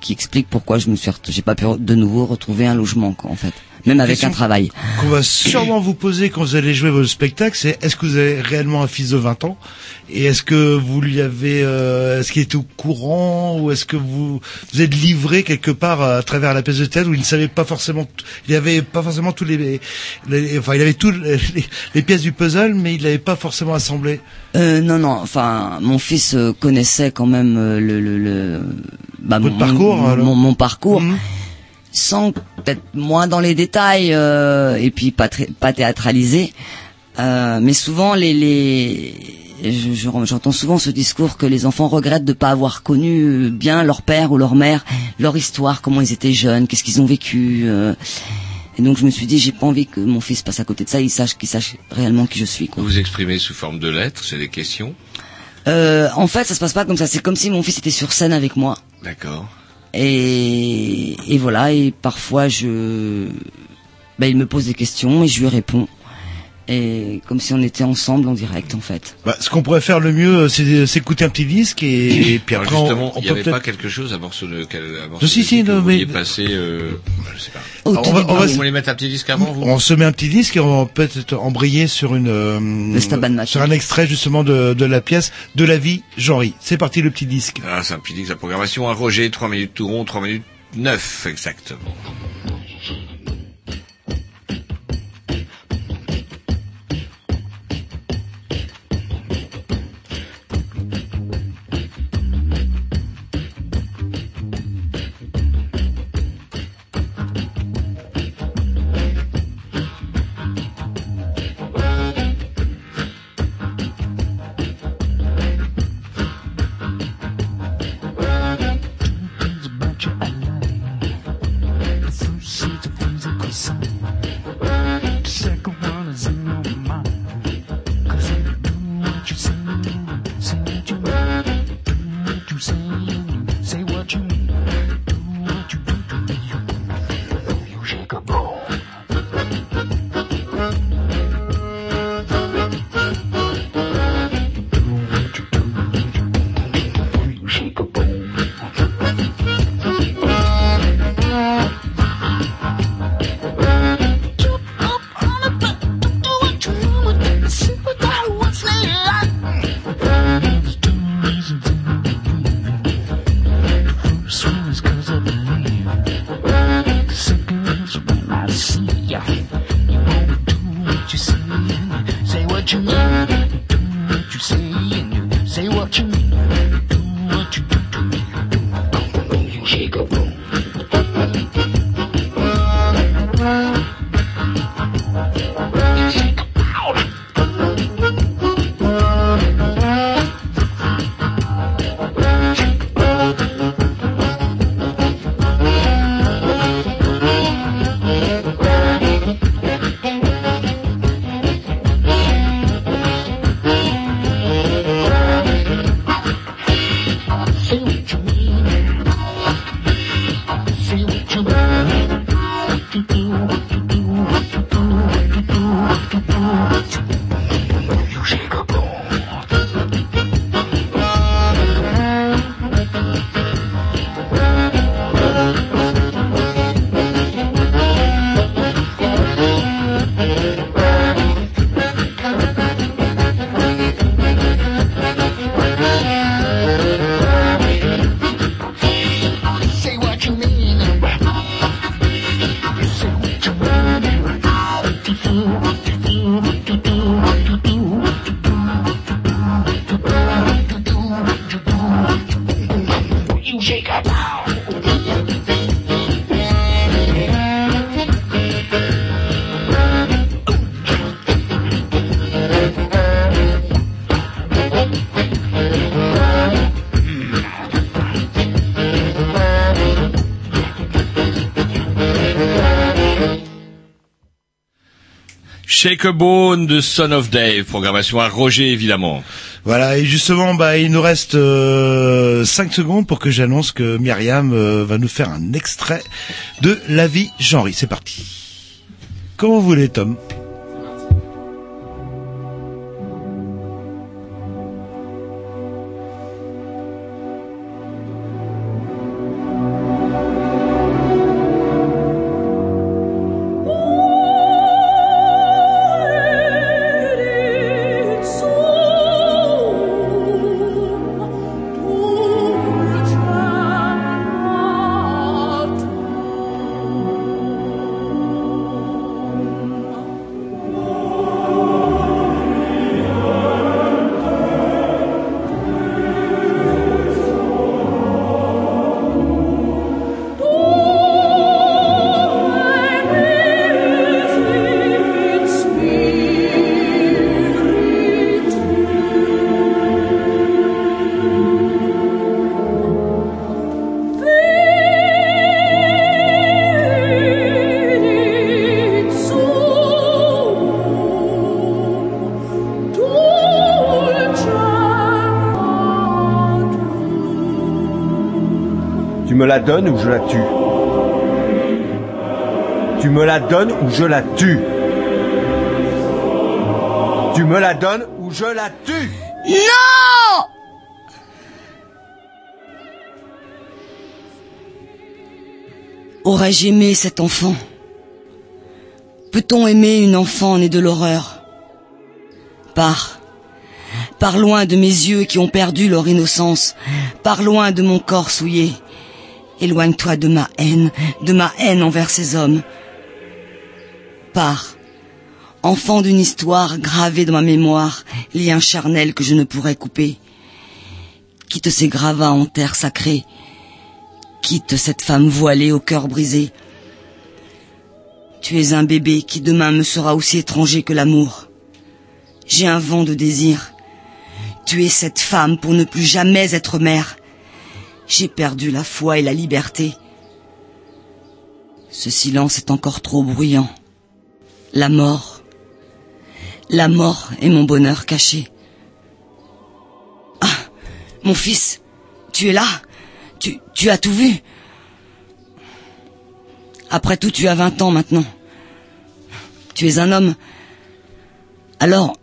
qui explique pourquoi je me suis, j'ai pas pu de nouveau retrouver un logement, quoi, en fait, même avec un travail. Qu'on va sûrement vous poser quand vous allez jouer votre spectacle, c'est est-ce que vous avez réellement un fils de 20 ans et est-ce que vous lui avez, euh, est-ce qu'il était au courant ou est-ce que vous vous êtes livré quelque part à travers la pièce de théâtre où il ne savait pas forcément, il avait pas forcément tous les, les- enfin il avait tous les, les pièces du puzzle mais il n'avait pas forcément assemblé. Euh, non, non. Enfin, mon fils euh, connaissait quand même euh, le, le, le bah, Votre mon, parcours, mon, alors mon- mon parcours, sans peut-être moins dans les détails euh, et puis pas très, pas théâtralisé. Euh, mais souvent, les, les je- je- j'entends souvent ce discours que les enfants regrettent de pas avoir connu bien leur père ou leur mère, leur histoire, comment ils étaient jeunes, qu'est-ce qu'ils ont vécu. euh. et donc je me suis dit, j'ai pas envie que mon fils passe à côté de ça, il sache, qu'il sache réellement qui je suis. Quoi. Vous vous exprimez sous forme de lettres, c'est des questions? Euh, en fait, ça se passe pas comme ça. C'est comme si mon fils était sur scène avec moi. D'accord. Et, et voilà. Et parfois, je, ben, il me pose des questions et je lui réponds. Et comme si on était ensemble en direct, en fait. Bah, ce qu'on pourrait faire le mieux, c'est s'écouter un petit disque et, et puis après on- justement, on, il n'y peut avait peut-être pas quelque chose, un morceau de, quel, un morceau si, de si, non, mais- passer, euh, je sais pas. On va- on va- vous voulez mettre un petit disque avant, vous On se met un petit disque et on va peut-être embrayer sur une euh, sur un extrait justement de, de la pièce de la vie Genry. C'est parti le petit disque. Ah, c'est un petit disque, la programmation à Roger, 3 minutes tout rond, 3 minutes 9 exactement. Shake a Bone de Son of Dave, programmation à Roger évidemment. Voilà, et justement, bah, il nous reste 5 secondes pour que j'annonce que Myriam euh, va nous faire un extrait de La vie Genry. C'est parti. Comme vous voulez, Tom? Donnes ou je la tue Tu me la donnes ou je la tue Tu me la donnes ou je la tue Non Aurais-je aimé cet enfant Peut-on aimer une enfant née de l'horreur Pars. Pars loin de mes yeux qui ont perdu leur innocence. Pars loin de mon corps souillé. Éloigne-toi de ma haine, de ma haine envers ces hommes. Pars. Enfant d'une histoire gravée dans ma mémoire, lien charnel que je ne pourrais couper. Quitte ces gravats en terre sacrée. Quitte cette femme voilée au cœur brisé. Tu es un bébé qui demain me sera aussi étranger que l'amour. J'ai un vent de désir. Tu es cette femme pour ne plus jamais être mère. J'ai perdu la foi et la liberté. Ce silence est encore trop bruyant. La mort. La mort est mon bonheur caché. Ah, mon fils, tu es là tu, tu as tout vu Après tout, tu as 20 ans maintenant. Tu es un homme. Alors,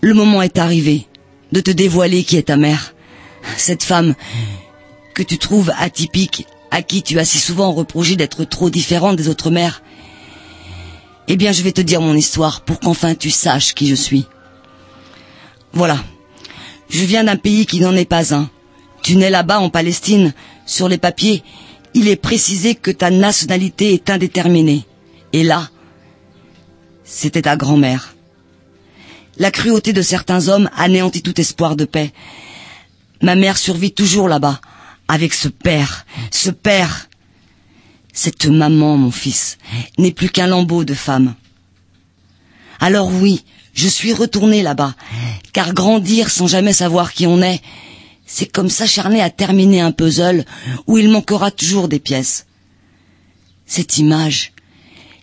le moment est arrivé de te dévoiler qui est ta mère. Cette femme que tu trouves atypique, à qui tu as si souvent reproché d'être trop différente des autres mères. Eh bien, je vais te dire mon histoire pour qu'enfin tu saches qui je suis. Voilà. Je viens d'un pays qui n'en est pas un. Tu nais là-bas en Palestine. Sur les papiers, il est précisé que ta nationalité est indéterminée. Et là, c'était ta grand-mère. La cruauté de certains hommes anéantit tout espoir de paix. Ma mère survit toujours là-bas, avec ce père, ce père. Cette maman, mon fils, n'est plus qu'un lambeau de femme. Alors oui, je suis retourné là-bas, car grandir sans jamais savoir qui on est, c'est comme s'acharner à terminer un puzzle où il manquera toujours des pièces. Cette image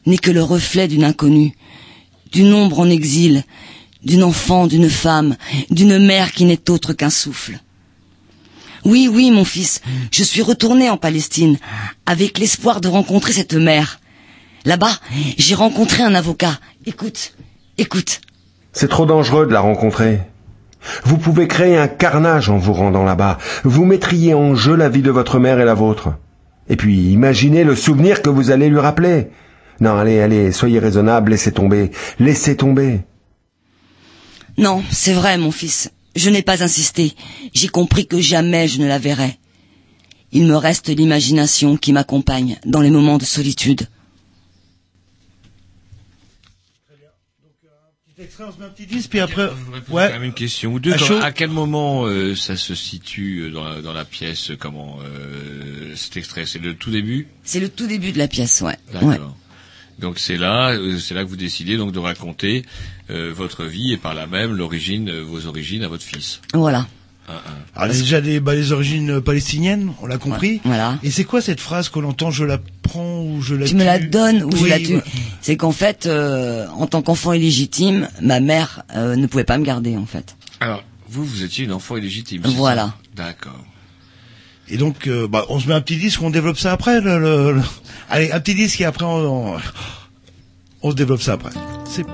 n'est que le reflet d'une inconnue, d'une ombre en exil, d'une enfant, d'une femme, d'une mère qui n'est autre qu'un souffle. Oui, oui, mon fils, je suis retourné en Palestine, avec l'espoir de rencontrer cette mère. Là-bas, j'ai rencontré un avocat. Écoute, écoute. C'est trop dangereux de la rencontrer. Vous pouvez créer un carnage en vous rendant là-bas. Vous mettriez en jeu la vie de votre mère et la vôtre. Et puis, imaginez le souvenir que vous allez lui rappeler. Non, allez, allez, soyez raisonnable, laissez tomber. Laissez tomber. Non, c'est vrai, mon fils. Je n'ai pas insisté. J'ai compris que jamais je ne la verrai. Il me reste l'imagination qui m'accompagne dans les moments de solitude. Extrait, on se met un petit disque, puis après, Ouais. Quand même une question ou deux. À Quand- à quel moment euh, ça se situe euh, dans la, dans la pièce Comment euh, cet extrait? C'est le tout début? C'est le tout début de la pièce, ouais. D'accord. Ouais. Donc c'est là, c'est là que vous décidez donc de raconter euh, votre vie et par là même l'origine, euh, vos origines à votre fils. Voilà. Un, un. Alors déjà des, bah, les origines euh, palestiniennes, on l'a compris. Voilà. Et c'est quoi cette phrase qu'on entend je la prends ou je la Tu me la donnes ou je la tue. ouais. C'est qu'en fait, euh, en tant qu'enfant illégitime, ma mère euh, ne pouvait pas me garder, en fait. Alors vous, vous étiez une enfant illégitime. Voilà. D'accord. Et donc, euh, bah, on se met un petit disque, on développe ça après. Le, le- le- Allez, un petit disque et après on, on, on se développe ça après. C'est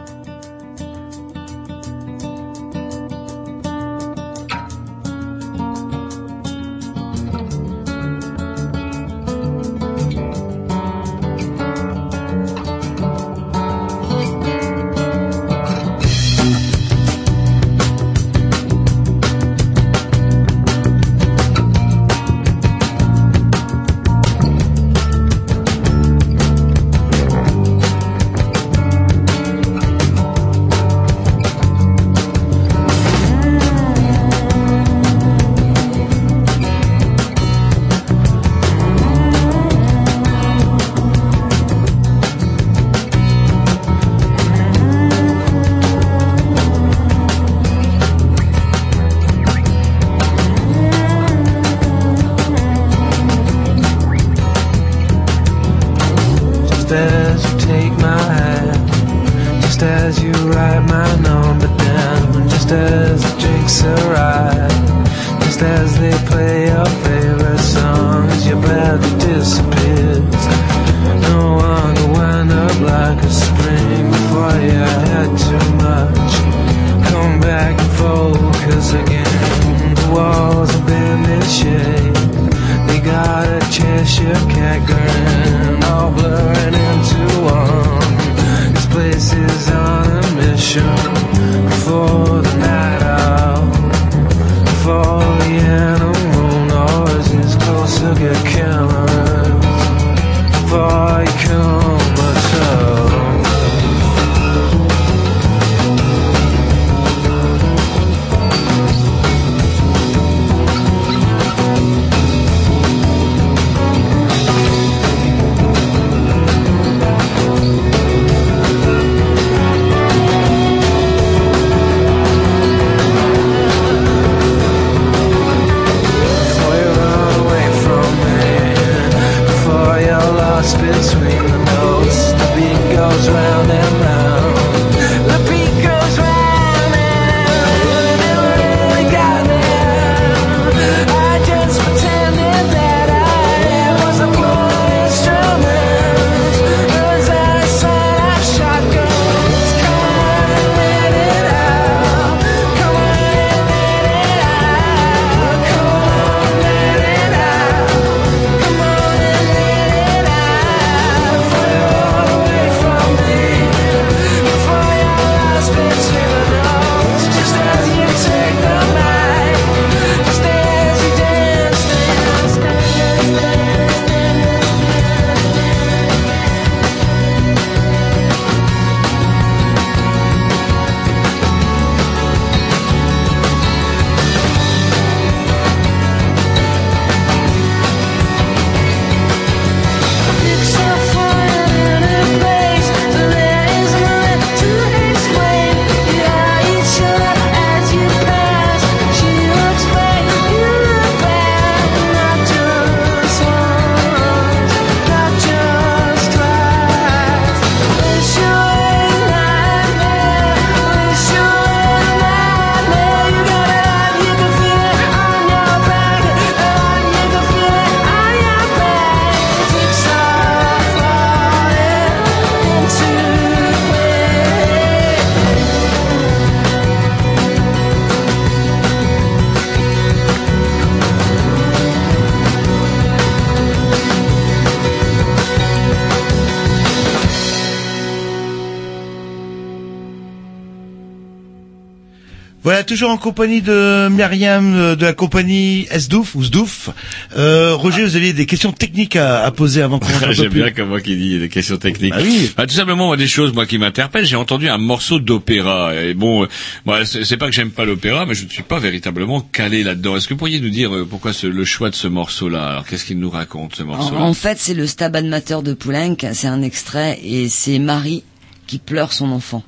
toujours en compagnie de Myriam euh, de la compagnie Sdouf ou Sdouf. Euh, Roger, vous aviez des questions techniques à, à poser avant qu'on [laughs] J'aime bien comme moi qui dit des questions techniques. Bah oui. Bah, tout simplement, moi, des choses moi qui m'interpellent. J'ai entendu un morceau d'opéra. Et bon, euh, moi, c'est c'est pas que j'aime pas l'opéra, mais je ne suis pas véritablement calé là-dedans. Est-ce que vous pourriez nous dire pourquoi ce- le choix de ce morceau-là? Alors, qu'est-ce qu'il nous raconte ce En, morceau-là en fait, c'est le Stabat Mater de Poulenc, c'est un extrait, et c'est Marie qui pleure son enfant.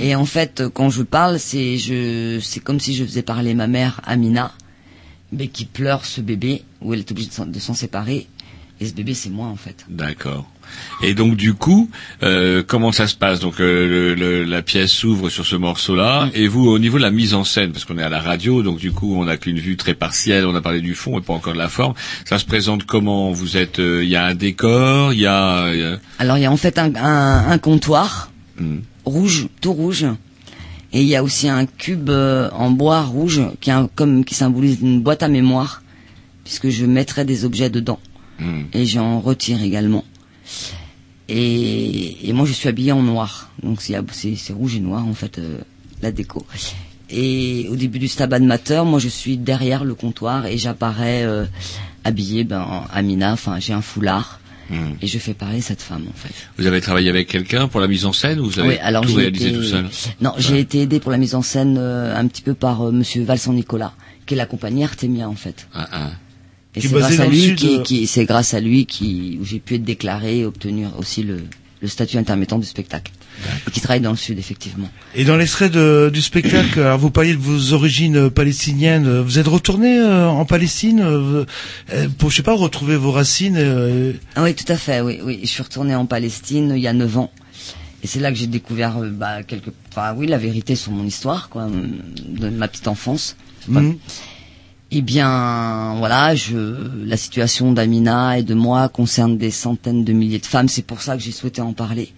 Et en fait, quand je parle, c'est je, c'est comme si je faisais parler ma mère, Amina, mais qui pleure ce bébé, où elle est obligée de s'en- séparer. Et ce bébé, c'est moi, en fait. D'accord. Et donc du coup, euh, comment ça se passe? Donc euh, le- le- la pièce s'ouvre sur ce morceau-là, et vous, au niveau de la mise en scène, parce qu'on est à la radio, donc du coup, on n'a qu'une vue très partielle. On a parlé du fond et pas encore de la forme. Ça se présente comment? Vous êtes, euh, il y a un décor, il y a. Alors, il y a en fait un, un, un comptoir hmm. Rouge, tout rouge. Et il y a aussi un cube euh, en bois rouge qui, est un- comme, qui symbolise une boîte à mémoire, puisque je mettrai des objets dedans. Hmm. Et j'en retire également. Et, et moi, je suis habillée en noir. Donc, c'est rouge et noir, en fait, euh, la déco. Et au début du Stabat Mater, moi, je suis derrière le comptoir et j'apparais euh, habillée ben, en Amina. Enfin, j'ai un foulard. Et je fais parler cette femme, en fait. Vous avez travaillé avec quelqu'un pour la mise en scène ou vous avez Oui, alors tout réalisé été- tout seul Non, j'ai été aidé pour la mise en scène euh, un petit peu par euh, Monsieur Valsan Nicolas, qui est la compagnie Artemia en fait. Ah, ah. Et est c'est grâce à lui qui, euh. qui c'est grâce à lui qui où j'ai pu être déclaré et obtenir aussi le, le statut intermittent du spectacle. Qui travaille dans le sud effectivement. Et dans l'extrait du spectacle, alors vous parliez de vos origines euh, palestiniennes. Vous êtes retourné euh, en Palestine euh, pour, je sais pas, retrouver vos racines. euh, Ah oui, tout à fait. Oui, oui. Je suis retourné en Palestine il y a neuf ans. Et c'est là que j'ai découvert bah, quelque, enfin, oui, la vérité sur mon histoire, quoi, de ma petite enfance. Mhm. Eh bien, voilà, je, la situation d'Amina et de moi concerne des centaines de milliers de femmes. C'est pour ça que j'ai souhaité en parler.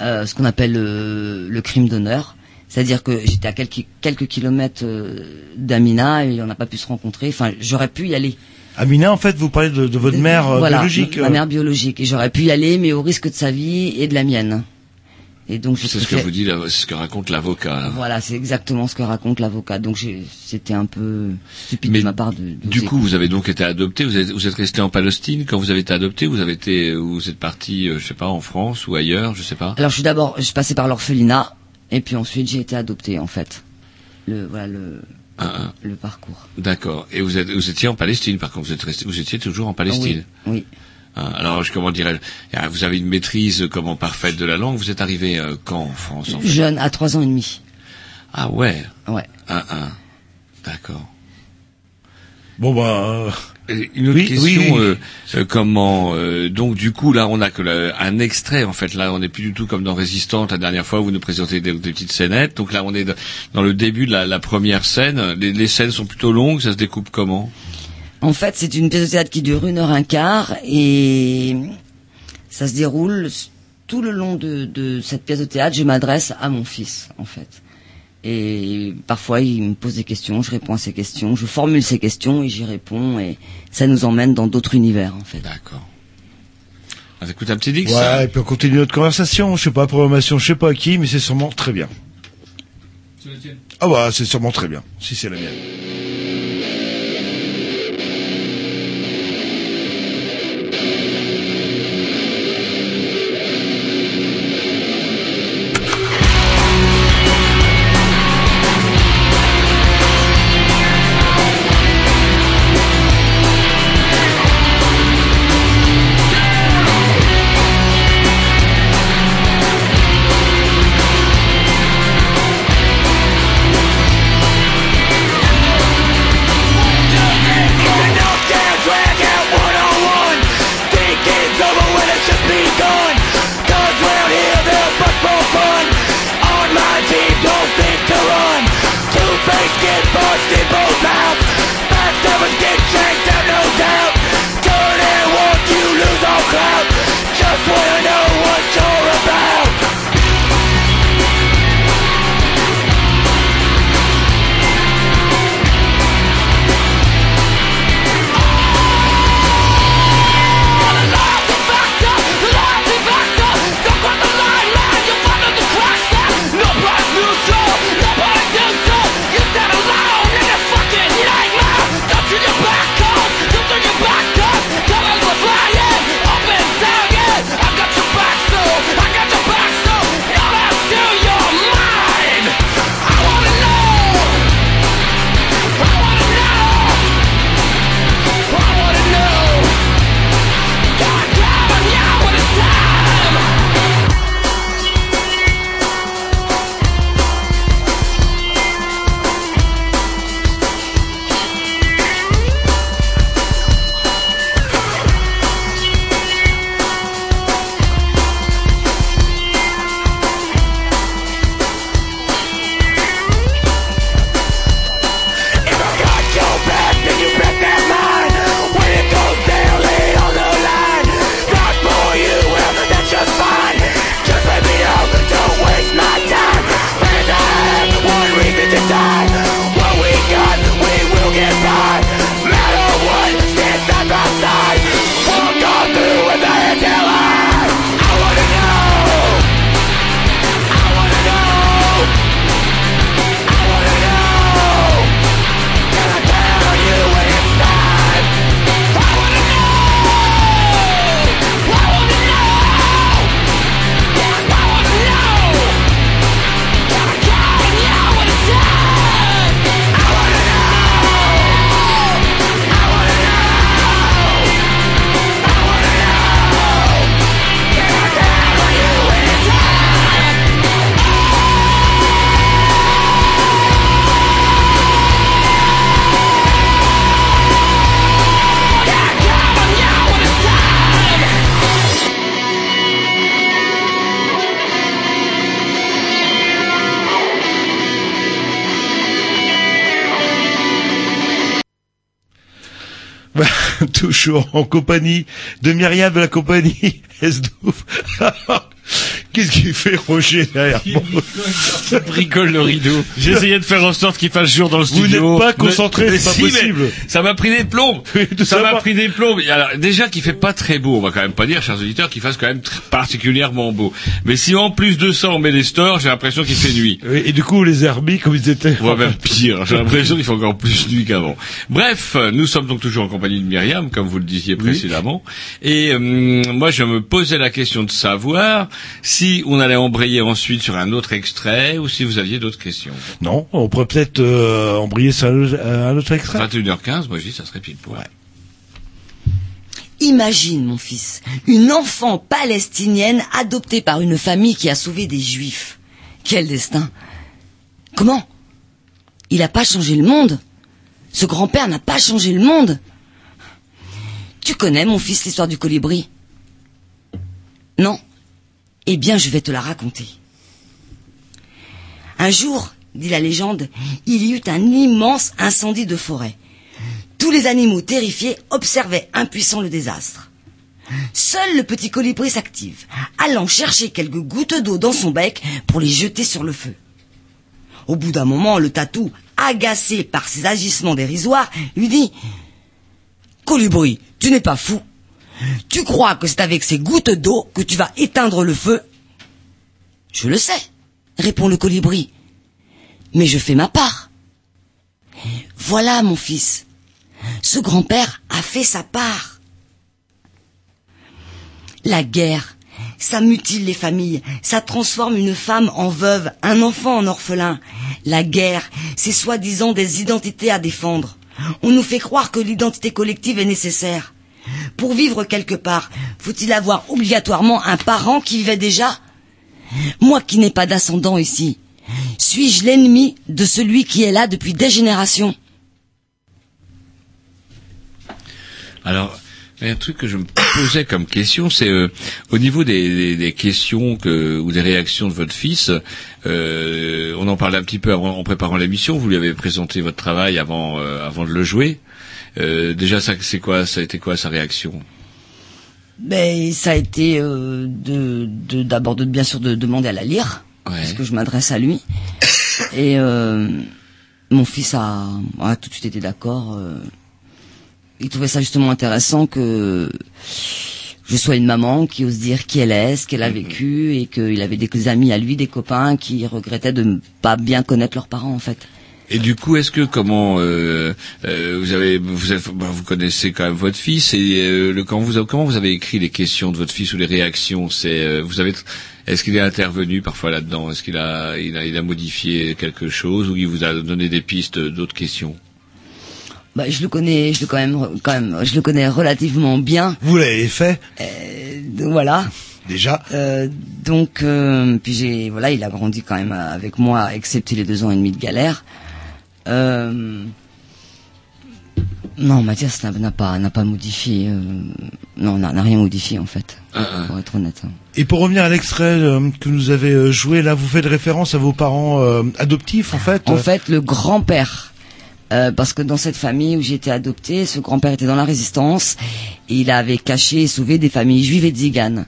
Euh, ce qu'on appelle le crime d'honneur. C'est-à-dire que j'étais à quelques, quelques kilomètres euh, d'Amina et on n'a pas pu se rencontrer. Enfin, j'aurais pu y aller. Amina, en fait, vous parlez de, de votre mère euh, voilà, biologique. ma mère biologique. Et j'aurais pu y aller, mais au risque de sa vie et de la mienne. Et donc, C'est ce que vous dit, c'est ce que raconte l'avocat. là. Voilà, c'est exactement ce que raconte l'avocat. Donc, c'était un peu stupide Mais de ma part de. de Du coup, vous avez donc été adopté. Vous êtes, vous êtes resté en Palestine quand vous avez été adopté. Vous avez été, vous êtes parti, euh, je sais pas, en France ou ailleurs, je sais pas. Alors je suis d'abord, je suis passé par l'orphelinat et puis ensuite j'ai été adopté en fait. Le voilà le Ah, ah. le parcours. D'accord. Et vous êtes, vous étiez en Palestine. Par contre, vous êtes resté, vous étiez toujours en Palestine. Oui. oui. Ah, alors, je- comment dirais-je ah, Vous avez une maîtrise euh, comment parfaite de la langue. Vous êtes arrivé euh, quand en France en fait? Jeune à trois ans et demi. Ah ouais? Ouais. Ah, ah. D'accord. Bon bah. euh, Une autre Oui, question, oui, oui. euh, euh, comment euh, donc du coup là on a que le- un extrait en fait là on n'est plus du tout comme dans Résistante la dernière fois où vous nous présentez des, des petites scénettes donc là on est dans le début de la, la première scène les, les scènes sont plutôt longues ça se découpe comment? En fait, c'est une pièce de théâtre qui dure une heure un quart et ça se déroule tout le long de, de cette pièce de théâtre. Je m'adresse à mon fils en fait. Et parfois, il me pose des questions, je réponds à ses questions, je formule ses questions et j'y réponds et ça nous emmène dans d'autres univers en fait. D'accord. On écoute un petit dix Ouais, et puis on continue notre conversation. Je sais pas, programmation, je sais pas à qui, mais c'est sûrement très bien. Ah bah, c'est sûrement très bien, si c'est la mienne. Toujours en compagnie de Myriam de la compagnie [laughs] Esdouf. Qu'est-ce qu'il fait Roger derrière moi bricole le rideau. J'ai essayé de faire en sorte qu'il fasse jour dans le Vous studio. n'êtes pas concentré, Mais- c'est pas mais si, possible. mais Ça m'a pris des plombs. [laughs] tout ça m'a pris des plombs. Et Alors, déjà qu'il fait pas très beau, on va quand même pas dire, chers auditeurs, qu'il fasse quand même tr- particulièrement beau. Mais si en plus de ça on met les stores, j'ai l'impression qu'il fait nuit. Et du coup, les herbies, comme ils étaient. Ouais, même pire. J'ai l'impression qu'il fait encore plus nuit qu'avant. Bref, euh, nous sommes donc toujours en compagnie de Myriam, comme vous le disiez précédemment. Et euh, moi, je me posais la question de savoir si on allait embrayer ensuite sur un autre extrait ou si vous aviez d'autres questions. Non, on pourrait peut-être euh, embrayer sur un, un autre extrait. 21h15, moi je dis ça serait pile poil. Imagine, mon fils, une enfant palestinienne adoptée par une famille qui a sauvé des juifs. Quel destin Comment Il n'a pas changé le monde. Ce grand-père n'a pas changé le monde. Tu connais, mon fils, l'histoire du colibri? Non? Eh bien, je vais te la raconter. Un jour, dit la légende, il y eut un immense incendie de forêt. Tous les animaux terrifiés observaient impuissants le désastre. Seul le petit colibri s'active, allant chercher quelques gouttes d'eau dans son bec pour les jeter sur le feu. Au bout d'un moment, le tatou, agacé par ses agissements dérisoires, lui dit Colibri, tu n'es pas fou. Tu crois que c'est avec ces gouttes d'eau que tu vas éteindre le feu? Je le sais, répond le colibri. Mais je fais ma part. Voilà, mon fils. Ce grand-père a fait sa part. La guerre, ça mutile les familles, ça transforme une femme en veuve, un enfant en orphelin. La guerre, c'est soi-disant des identités à défendre. On nous fait croire que l'identité collective est nécessaire. Pour vivre quelque part, faut-il avoir obligatoirement un parent qui vivait déjà? Moi qui n'ai pas d'ascendant ici, suis-je l'ennemi de celui qui est là depuis des générations? Alors, un truc que je me posais comme question, c'est euh, au niveau des, questions que, ou des réactions de votre fils. euh, on en parlait un petit peu en préparant l'émission. Vous lui avez présenté votre travail avant, euh, avant de le jouer. Euh, déjà, ça, c'est quoi Ça a été quoi sa réaction? Ben, ça a été euh, de de- d'abord de, bien sûr de demander à la lire, parce que je m'adresse à lui. Et euh, mon fils a, a tout de suite été d'accord. euh, il trouvait ça justement intéressant que je sois une maman qui ose dire qui elle est, ce qu'elle a vécu, et qu'il avait des amis à lui, des copains qui regrettaient de ne pas bien connaître leurs parents en fait. Et du coup, est-ce que comment euh, euh, vous avez vous, avez- bah, vous connaissez quand même votre fils et euh, le quand vous avez- comment vous avez écrit les questions de votre fils ou les réactions C'est euh, vous avez est-ce qu'il est intervenu parfois là-dedans? Est-ce qu'il a il, a il a modifié quelque chose ou il vous a donné des pistes d'autres questions? Bah, je le connais, je le quand même, quand même, je le connais relativement bien. Vous l'avez fait? Donc, voilà. [laughs] Déjà? Euh, donc, euh, puis j'ai, voilà, il a grandi quand même avec moi, excepté les deux ans et demi de galère. Euh, non, Mathias n'a n'a pas, n'a pas modifié. euh, non, n'a n'a rien modifié en fait, pour être honnête. Et pour revenir à l'extrait euh, que nous avez euh, joué, là, vous faites référence à vos parents euh, adoptifs, en fait. En fait, le grand-père, euh, parce que dans cette famille où j'ai été adoptée, ce grand-père était dans la résistance et il avait caché et sauvé des familles juives et tziganes.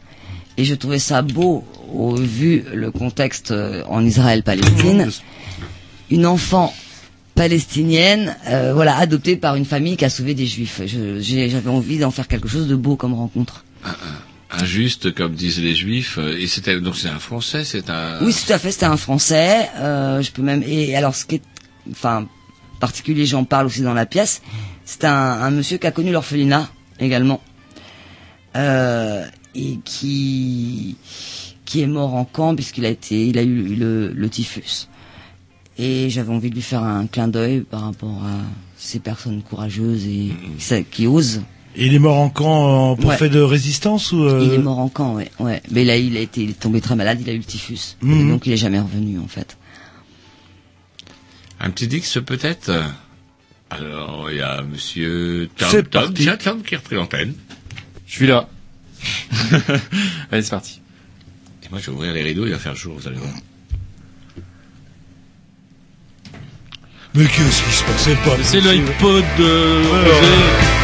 Et je trouvais ça beau, au vu le contexte euh, en Israël-Palestine. Une enfant palestinienne, euh, voilà, adoptée par une famille qui a sauvé des juifs. J'avais envie d'en faire quelque chose de beau comme rencontre. Injuste, comme disent les Juifs. euh, Et c'était donc c'est un Français, c'est un. Oui, tout à fait, c'était un Français. Euh, je peux même et alors ce qui est, enfin particulier, j'en parle aussi dans la pièce. C'est un, un monsieur qui a connu l'orphelinat également euh, et qui qui est mort en camp puisqu'il a été, il a eu le, le typhus. Et j'avais envie de lui faire un clin d'œil par rapport à ces personnes courageuses et qui, qui osent. Et il est mort en camp pour Ouais. fait de résistance ou euh, Il est mort en camp, ouais, ouais. Mais là, il a été, il est tombé très malade, il a eu le typhus. Mhm. Et donc il est jamais revenu, en fait. Un petit Dix peut-être? Alors, il y a monsieur Tom, C'est Tom, parti. tiens, Tom qui a repris l'antenne. Je suis là. [laughs] Allez, c'est parti. Et moi, je vais ouvrir les rideaux, il va faire jour, vous allez voir. Mais qu'est-ce qui se passait pas C'est l'iPod de Ouais, Roger. ouais.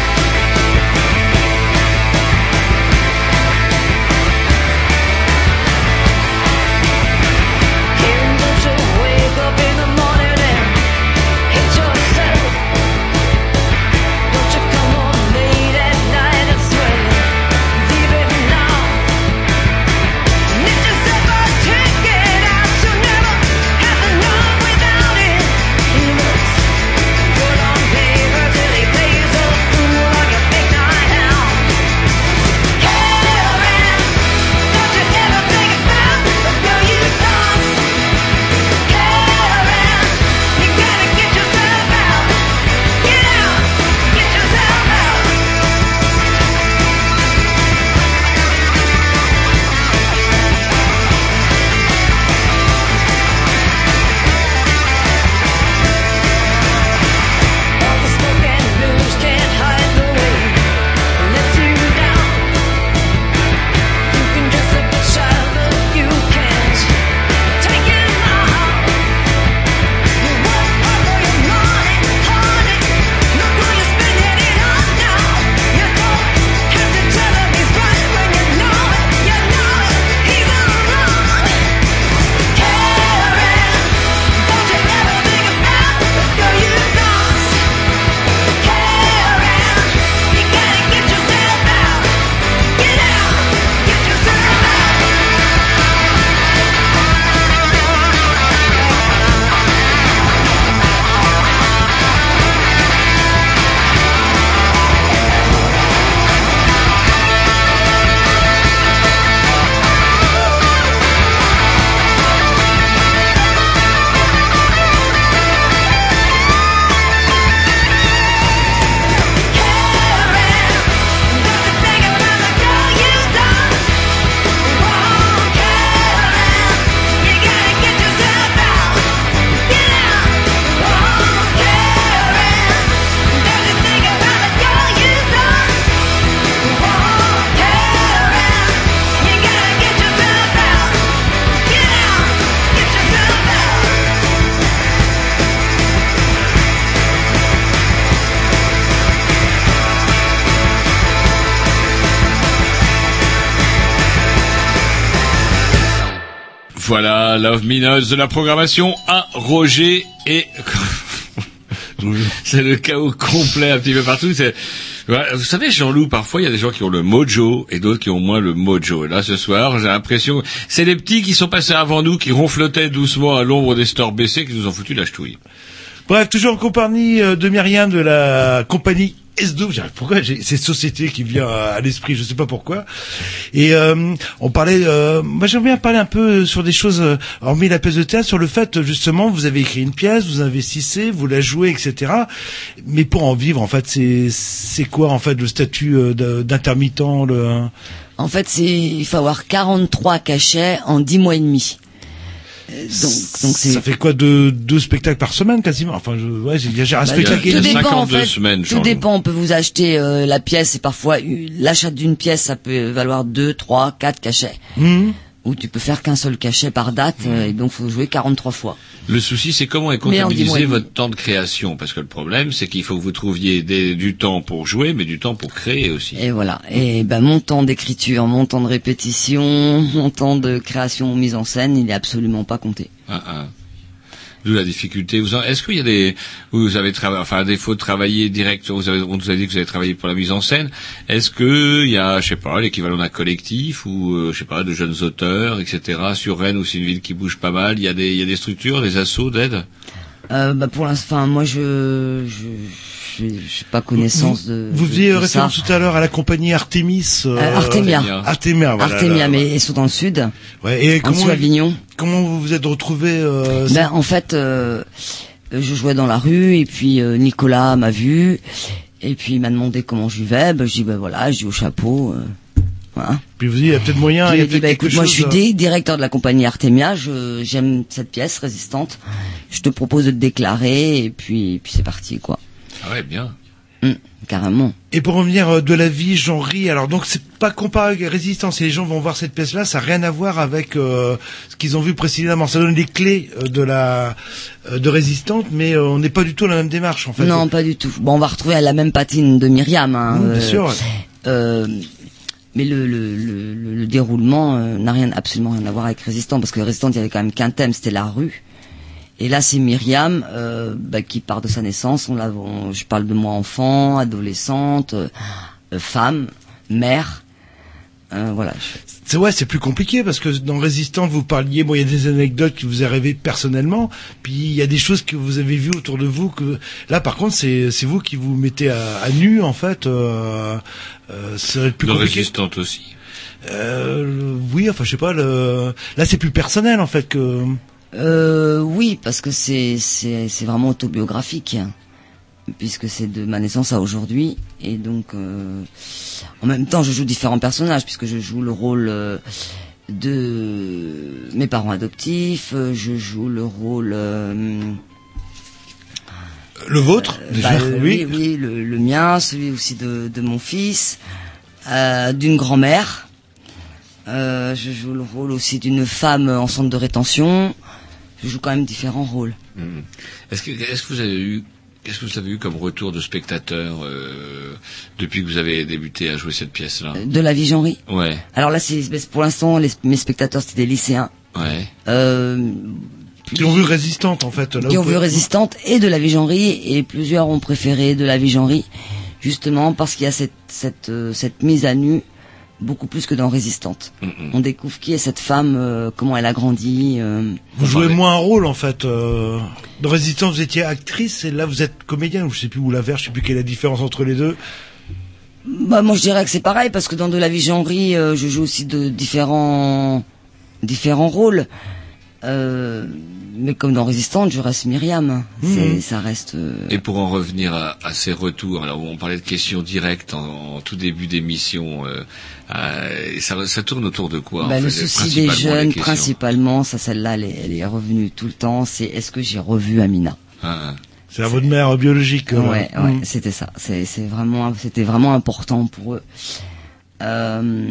Voilà, Love Minos de la programmation à Roger et [laughs] c'est le chaos complet un petit peu partout. Vous savez, Jean-Loup, parfois il y a des gens qui ont le mojo et d'autres qui ont moins le mojo. Et là, ce soir, j'ai l'impression, c'est les petits qui sont passés avant nous, qui ronflotaient doucement à l'ombre des stores baissés, qui nous ont foutu la ch'touille. Bref, toujours en compagnie euh, de Myriam de la compagnie S2. J'arrive- Pourquoi j'ai cette société qui vient à l'esprit, je sais pas pourquoi. Et euh, on parlait, euh, moi j'aimerais bien parler un peu sur des choses, euh, hormis la pièce de théâtre, sur le fait justement, vous avez écrit une pièce, vous investissez, vous la jouez, etc. Mais pour en vivre, en fait, c'est quoi en fait le statut euh, d'intermittent le... En fait, c'est il faut avoir 43 cachets en 10 mois et demi. Donc, donc c'est Ça fait quoi de deux spectacles par semaine quasiment? Enfin, je, ouais, j'ai un Bah, spectacle. tout dépend en fait. semaines, tout dépend. On peut vous acheter euh, la pièce et parfois l'achat d'une pièce ça peut valoir 2, 3, 4 cachets. Mhm. Ou tu peux faire qu'un seul cachet par date euh, et donc faut jouer 43 fois. Le souci, c'est comment est comptabilisé votre temps de création, parce que le problème, c'est qu'il faut que vous trouviez des- du temps pour jouer, mais du temps pour créer aussi. Et voilà. Et ben mon temps d'écriture, mon temps de répétition, [laughs] mon temps de création mise en scène, il est absolument pas compté. Ah, ah. D'où la difficulté. Vous Est-ce qu'il y a des, vous avez travaillé, enfin, à défaut de travailler direct, vous avez, on nous a dit que vous avez travaillé pour la mise en scène. Est-ce que il y a, je sais pas, l'équivalent d'un collectif ou, euh, je sais pas, de jeunes auteurs, etc. Sur Rennes, où c'est une ville qui bouge pas mal, il y a des, il y a des structures, des assos d'aide? Euh, bah pour l'instant, moi je je je j'ai pas connaissance vous, de. Vous faisiez de référence ça. tout à l'heure à la compagnie Artemis. euh, Euh, Artemia. Artemia, voilà. Artemia, mais ils sont dans le sud. Ouais, et en comment, dessous Avignon. comment vous vous êtes retrouvé euh, Ben, en fait, euh, je jouais dans la rue et puis euh, Nicolas m'a vu et puis il m'a demandé comment je vivais. Ben, je dis ben voilà, je dis au chapeau. euh, voilà. Puis vous dites, il y a peut-être moyen, Puis il y a peut-être bah quelque écoute, moi je suis directeur de la compagnie Artemia. Je j'aime cette pièce résistante. Je te propose de te déclarer et puis et puis c'est parti quoi. Ah ouais, bien. Hum, carrément. Et pour revenir euh, de la vie, j'en ris. Alors donc c'est pas comparé avec Résistance. Et les gens vont voir cette pièce-là, ça n'a rien à voir avec euh, ce qu'ils ont vu précédemment. Ça donne les clés euh, de la euh, de Résistante, mais euh, on n'est pas du tout dans la même démarche en fait. Non, pas du tout. Bon, on va retrouver la même patine de Myriam. Hein, bien euh, sûr. euh, mais le, le, le, le- le déroulement euh, n'a rien, absolument rien à voir avec Résistant, parce que Résistant, il y avait quand même qu'un thème, c'était la rue. Et là, c'est Myriam euh, bah, qui part de sa naissance. On l'a, on- je parle de moi enfant, adolescente, euh, euh, femme, mère. Euh, voilà. C'est ouais, c'est plus compliqué parce que dans Résistante, vous parliez, bon, il y a des anecdotes qui vous arrivées personnellement, puis il y a des choses que vous avez vues autour de vous que là, par contre, c'est c'est vous qui vous mettez à, à nu en fait. Euh, euh, c'est plus De compliqué. résistante aussi. Euh, oui, enfin, je sais pas. Le... Là, c'est plus personnel en fait que. Euh, oui, parce que c'est c'est c'est vraiment autobiographique, puisque c'est de ma naissance à aujourd'hui, et donc euh, en même temps je joue différents personnages, puisque je joue le rôle euh, de mes parents adoptifs, euh, je joue le rôle euh, Le vôtre, déjà, bah, oui. oui, oui, le, le mien, celui aussi de, de mon fils, euh, d'une grand-mère. Euh, je joue le rôle aussi d'une femme en centre de rétention. Je joue quand même différents rôles. Mhm. Est-ce que, est-ce que vous avez eu, qu'est-ce que vous avez eu comme retour de spectateurs euh, depuis que vous avez débuté à jouer cette pièce-là? De la vie genrée. Ouais, Alors là, c'est pour l'instant, les- mes spectateurs, c'était des lycéens. ouais. Euh, Qui ont vu Résistante en fait. Là, qui ont vu Résistante et de la vie genrée, et plusieurs ont préféré de la vie genrée, justement parce qu'il y a cette, cette, euh, cette mise à nu beaucoup plus que dans Résistante. Mhm. On découvre qui est cette femme, euh, comment elle a grandi. euh, Vous jouez moins un rôle en fait. Euh... Dans Résistance, vous étiez actrice et là vous êtes comédienne ou je sais plus où la verre, je sais plus quelle est la différence entre les deux. Bah, moi, je dirais que c'est pareil parce que dans de la vie genrée, euh, je joue aussi de différents différents rôles. Euh, mais comme dans Résistante, je reste Myriam. Mhm. ça reste. euh, Et pour en revenir à, à ces retours, alors on parlait de questions directes en, en tout début d'émission, euh, euh, ça, ça tourne autour de quoi bah, en le fait, souci des jeunes, principalement, ça, celle-là, elle est, elle est revenue tout le temps. C'est est-ce que j'ai revu Amina? Ah, C'est à votre mère biologique. euh, Ouais, ouais, mm. c'était ça. C'est, c'est vraiment, c'était vraiment important pour eux. Euh,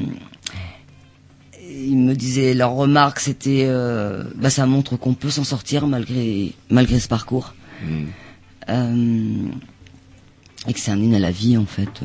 ils me disaient, leur remarque, c'était, euh, bah, ça montre qu'on peut s'en sortir malgré, malgré ce parcours. hmm. Euh, et que c'est un hymne à la vie, en fait.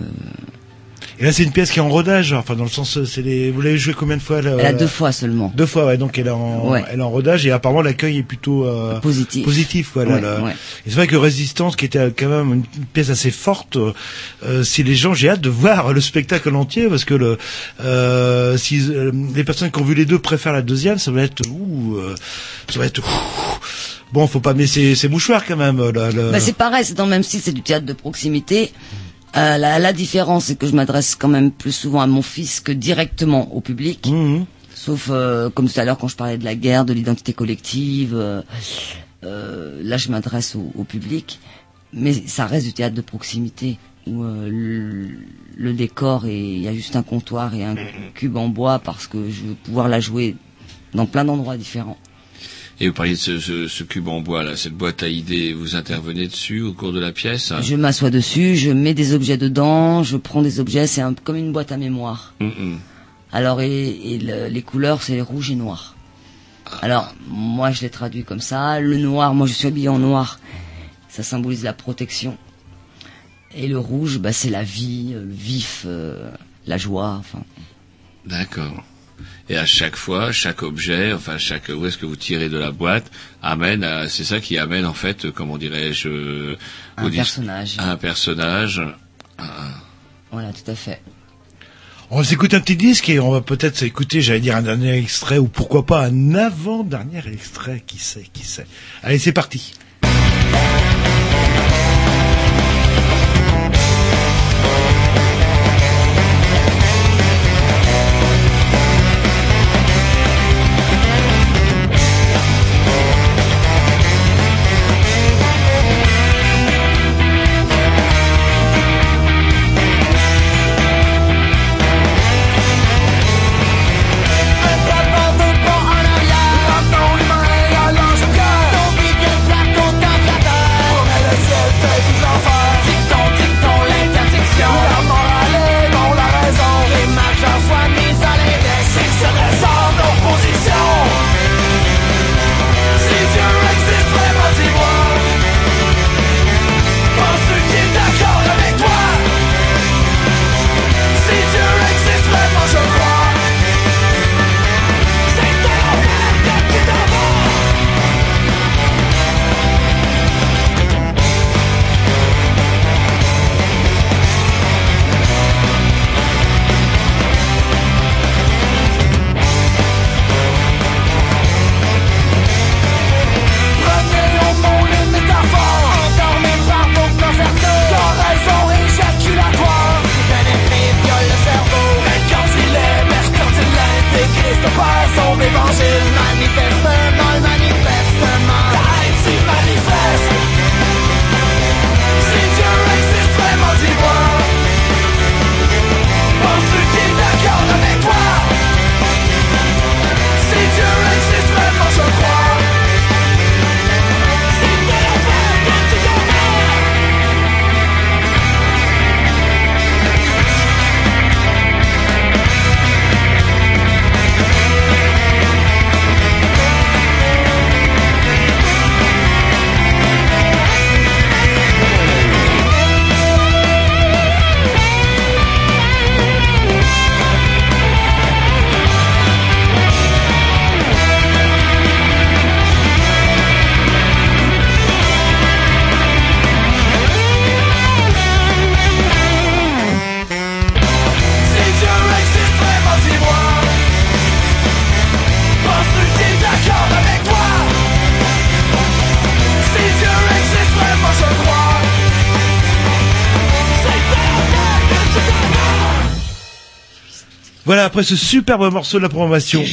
Et là, c'est une pièce qui est en rodage, enfin dans le sens, euh, c'est les. Vous l'avez joué combien de fois là, Elle a là deux fois seulement. Deux fois, ouais. Donc elle est en, Ouais. elle est en rodage et apparemment l'accueil est plutôt euh, Positif. Positif, voilà. Ouais, là. ouais. Et c'est vrai que Résistance, qui était euh, quand même une pièce assez forte, euh, si les gens, j'ai hâte de voir le spectacle en entier parce que le, euh, si euh, les personnes qui ont vu les deux préfèrent la deuxième, ça va être, ouh, euh, ça va être. ouh. Bon, faut pas mais c'est c'est mouchoir quand même. Là, le- Bah, c'est pareil, c'est dans le même style, c'est du théâtre de proximité. Euh, la, la différence, c'est que je m'adresse quand même plus souvent à mon fils que directement au public. Mhm. Sauf, euh, comme tout à l'heure, quand je parlais de la guerre, de l'identité collective. euh, euh, là, je m'adresse au, au public. Mais ça reste du théâtre de proximité, où euh, le, le décor, et il y a juste un comptoir et un cube en bois, parce que je veux pouvoir la jouer dans plein d'endroits différents. Et vous parliez de ce, ce, ce cube en bois là, cette boîte à idées, vous intervenez dessus au cours de la pièce Je m'assois dessus, je mets des objets dedans, je prends des objets, c'est un, comme une boîte à mémoire. Hum, hum. Alors, et, et le- les couleurs, c'est rouge et noir. Alors, moi, je l'ai traduit comme ça. Le noir, moi, je suis habillé en noir. Ça symbolise la protection. Et le rouge, bah, c'est la vie, euh, le vif, euh, la joie, enfin. D'accord. Et à chaque fois, chaque objet, enfin chaque où est-ce que vous tirez de la boîte, amène, à- c'est ça qui amène en fait, comment dirais-je, Un personnage. un personnage. Voilà, tout à fait. On va s'écouter un petit disque et on va peut-être s'écouter, j'allais dire un dernier extrait ou pourquoi pas un avant-dernier extrait, qui sait, qui sait. Allez, c'est parti. Voilà, après ce superbe morceau de la programmation.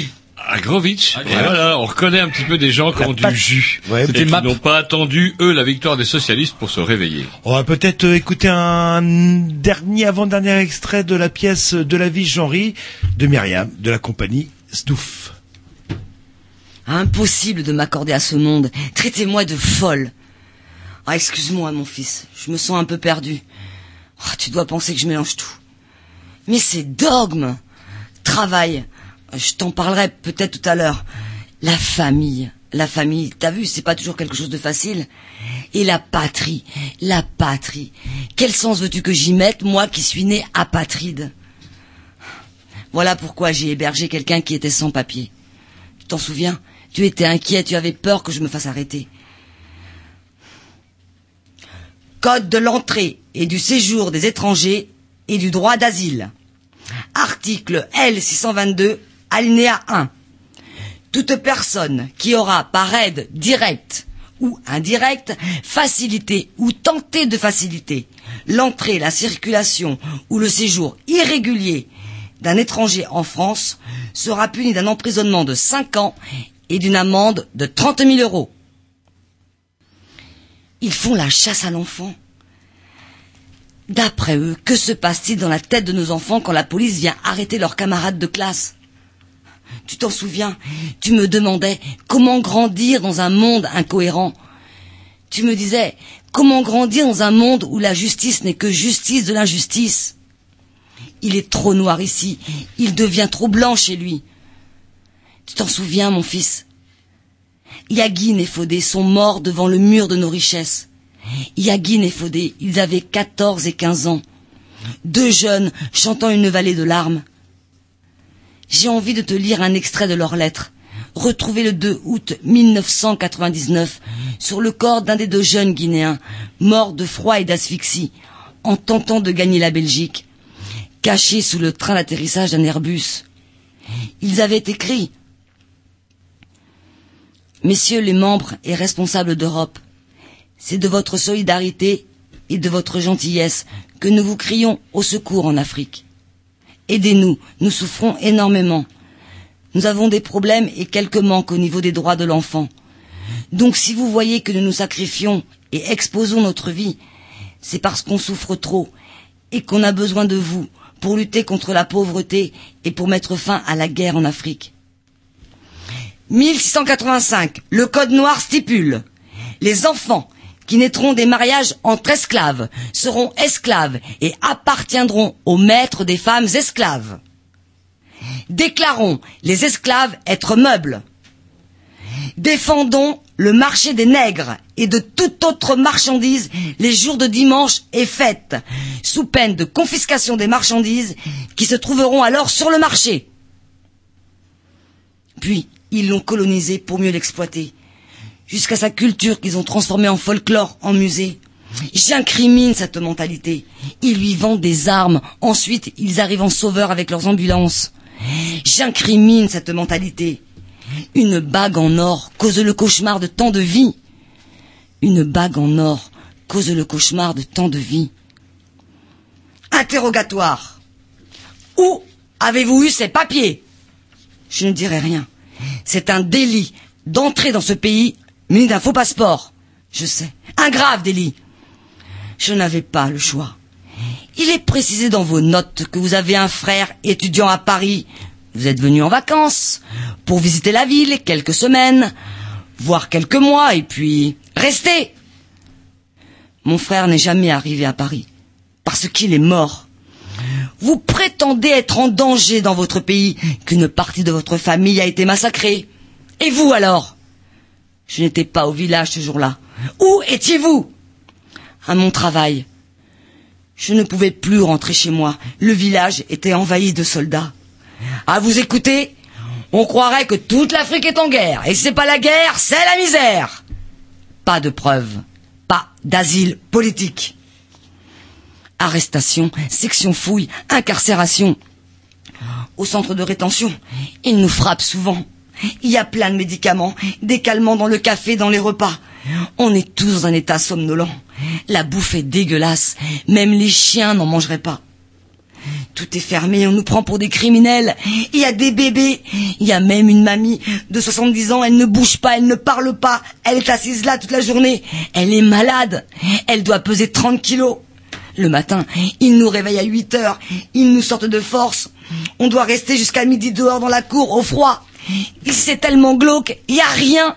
Agrovitch. Et voilà, on reconnaît un petit peu des gens qui ont du jus. Ouais, et c'était qui Map. n'ont pas attendu, eux, la victoire des socialistes pour se réveiller. On va peut-être euh, écouter un dernier, avant-dernier extrait de la pièce de la vie Jean-Ry de Myriam, de la compagnie Stouff. Impossible de m'accorder à ce monde. Traitez-moi de folle. Ah, excuse-moi, mon fils. Je me sens un peu perdu. Ah, tu dois penser que je mélange tout. Mais c'est dogme. Travail. Je t'en parlerai peut-être tout à l'heure. La famille. La famille, t'as vu, c'est pas toujours quelque chose de facile. Et la patrie, la patrie. Quel sens veux-tu que j'y mette, moi qui suis né apatride? Voilà pourquoi j'ai hébergé quelqu'un qui était sans papier. Tu t'en souviens? Tu étais inquiet, tu avais peur que je me fasse arrêter. Code de l'entrée et du séjour des étrangers et du droit d'asile. Article L622, alinéa 1. Toute personne qui aura par aide directe ou indirecte facilité ou tenté de faciliter l'entrée, la circulation ou le séjour irrégulier d'un étranger en France sera puni d'un emprisonnement de 5 ans et d'une amende de 30 000 euros. Ils font la chasse à l'enfant. D'après eux, que se passe-t-il dans la tête de nos enfants quand la police vient arrêter leurs camarades de classe? Tu t'en souviens? Tu me demandais comment grandir dans un monde incohérent. Tu me disais comment grandir dans un monde où la justice n'est que justice de l'injustice. Il est trop noir ici, il devient trop blanc chez lui. Tu t'en souviens, mon fils? Yagin et Fodé sont morts devant le mur de nos richesses. Yagin et Fodé, ils avaient 14 et 15 ans. Deux jeunes chantant une vallée de larmes. J'ai envie de te lire un extrait de leurs lettres, retrouvé le 2 août 1999 sur le corps d'un des deux jeunes Guinéens, morts de froid et d'asphyxie, en tentant de gagner la Belgique, cachés sous le train d'atterrissage d'un Airbus. Ils avaient écrit Messieurs les membres et responsables d'Europe, c'est de votre solidarité et de votre gentillesse que nous vous crions au secours en Afrique. Aidez-nous, nous souffrons énormément. Nous avons des problèmes et quelques manques au niveau des droits de l'enfant. Donc si vous voyez que nous nous sacrifions et exposons notre vie, c'est parce qu'on souffre trop et qu'on a besoin de vous pour lutter contre la pauvreté et pour mettre fin à la guerre en Afrique. 1685, le Code noir stipule les enfants qui naîtront des mariages entre esclaves seront esclaves et appartiendront aux maîtres des femmes esclaves. Déclarons les esclaves être meubles. Défendons le marché des nègres et de toute autre marchandise les jours de dimanche et fêtes, sous peine de confiscation des marchandises qui se trouveront alors sur le marché. Puis, ils l'ont colonisé pour mieux l'exploiter, jusqu'à sa culture qu'ils ont transformée en folklore, en musée. J'incrimine cette mentalité. Ils lui vendent des armes, ensuite ils arrivent en sauveur avec leurs ambulances. J'incrimine cette mentalité. Une bague en or cause le cauchemar de tant de vies. Une bague en or cause le cauchemar de tant de vies. Interrogatoire. Où avez-vous eu ces papiers? Je ne dirai rien. C'est un délit d'entrer dans ce pays muni d'un faux passeport. Je sais. Un grave délit. Je n'avais pas le choix. Il est précisé dans vos notes que vous avez un frère étudiant à Paris. Vous êtes venu en vacances pour visiter la ville quelques semaines, voire quelques mois, et puis rester. Mon frère n'est jamais arrivé à Paris, parce qu'il est mort. Vous prétendez être en danger dans votre pays, qu'une partie de votre famille a été massacrée. Et vous alors? Je n'étais pas au village ce jour-là. Où étiez-vous? À mon travail. Je ne pouvais plus rentrer chez moi. Le village était envahi de soldats. À vous écouter, on croirait que toute l'Afrique est en guerre. Et c'est pas la guerre, c'est la misère. Pas de preuves. Pas d'asile politique. Arrestation, section fouille, incarcération. Au centre de rétention, ils nous frappent souvent. Il y a plein de médicaments, des calmants dans le café, dans les repas. On est tous dans un état somnolent. La bouffe est dégueulasse. Même les chiens n'en mangeraient pas. Tout est fermé, on nous prend pour des criminels. Il y a des bébés. Il y a même une mamie de 70 ans, elle ne bouge pas, elle ne parle pas. Elle est assise là toute la journée. Elle est malade. Elle doit peser 30 kilos. Le matin, ils nous réveillent à 8 heures. Ils nous sortent de force. On doit rester jusqu'à midi dehors dans la cour, au froid. C'est tellement glauque, il y a rien.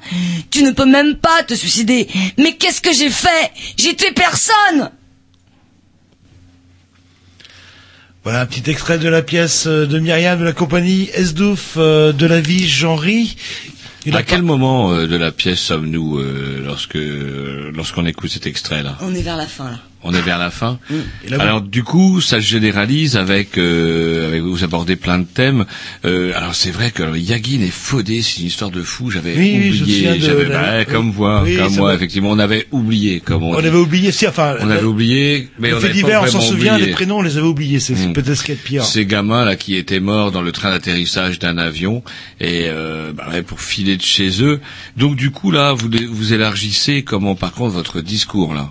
Tu ne peux même pas te suicider. Mais qu'est-ce que j'ai fait? J'ai tué personne. Voilà un petit extrait de la pièce euh, de Myriam de la compagnie Esdouf euh, de la vie a à quel moment euh, de la pièce sommes-nous euh, lorsque lorsqu'on écoute cet extrait-là? On est vers la fin là. On est vers la fin. Là, Alors du coup, ça se généralise avec, euh, avec vous abordez plein de thèmes. Euh, alors c'est vrai que alors, Yagin et Fodé, c'est une histoire de fou. J'avais Oui, oublié. j'avais- ouais, comme moi, Oui, comme moi, va. effectivement, on avait oublié. Comme on, On avait oublié, si, enfin, on avait oublié, mais on fait avait pas divers, on s'en souvient, les prénoms, on les avait oubliés, c'est Mm. peut-être ce qu'il y a de pire. Ces gamins là qui étaient morts dans le train d'atterrissage d'un avion et euh, bah ouais, pour filer de chez eux. Donc du coup là, vous vous élargissez comment par contre votre discours là?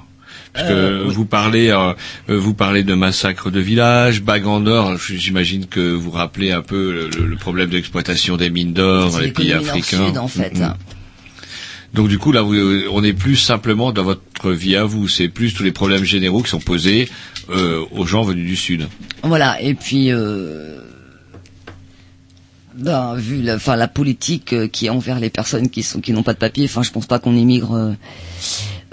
Parce que Euh, oui. vous parlez, euh, euh, vous parlez de massacres de villages, bagues en or. J'imagine que vous rappelez un peu le, le problème de l'exploitation des mines d'or dans les pays africains. nord-sud en fait. Mhm. Donc du coup là, vous- on n'est plus simplement dans votre vie à vous, c'est plus tous les problèmes généraux qui sont posés euh, aux gens venus du sud. Voilà, et puis, euh, ben, vu la, enfin, la politique qui est envers les personnes qui sont qui n'ont pas de papier, enfin, je pense pas qu'on émigre euh,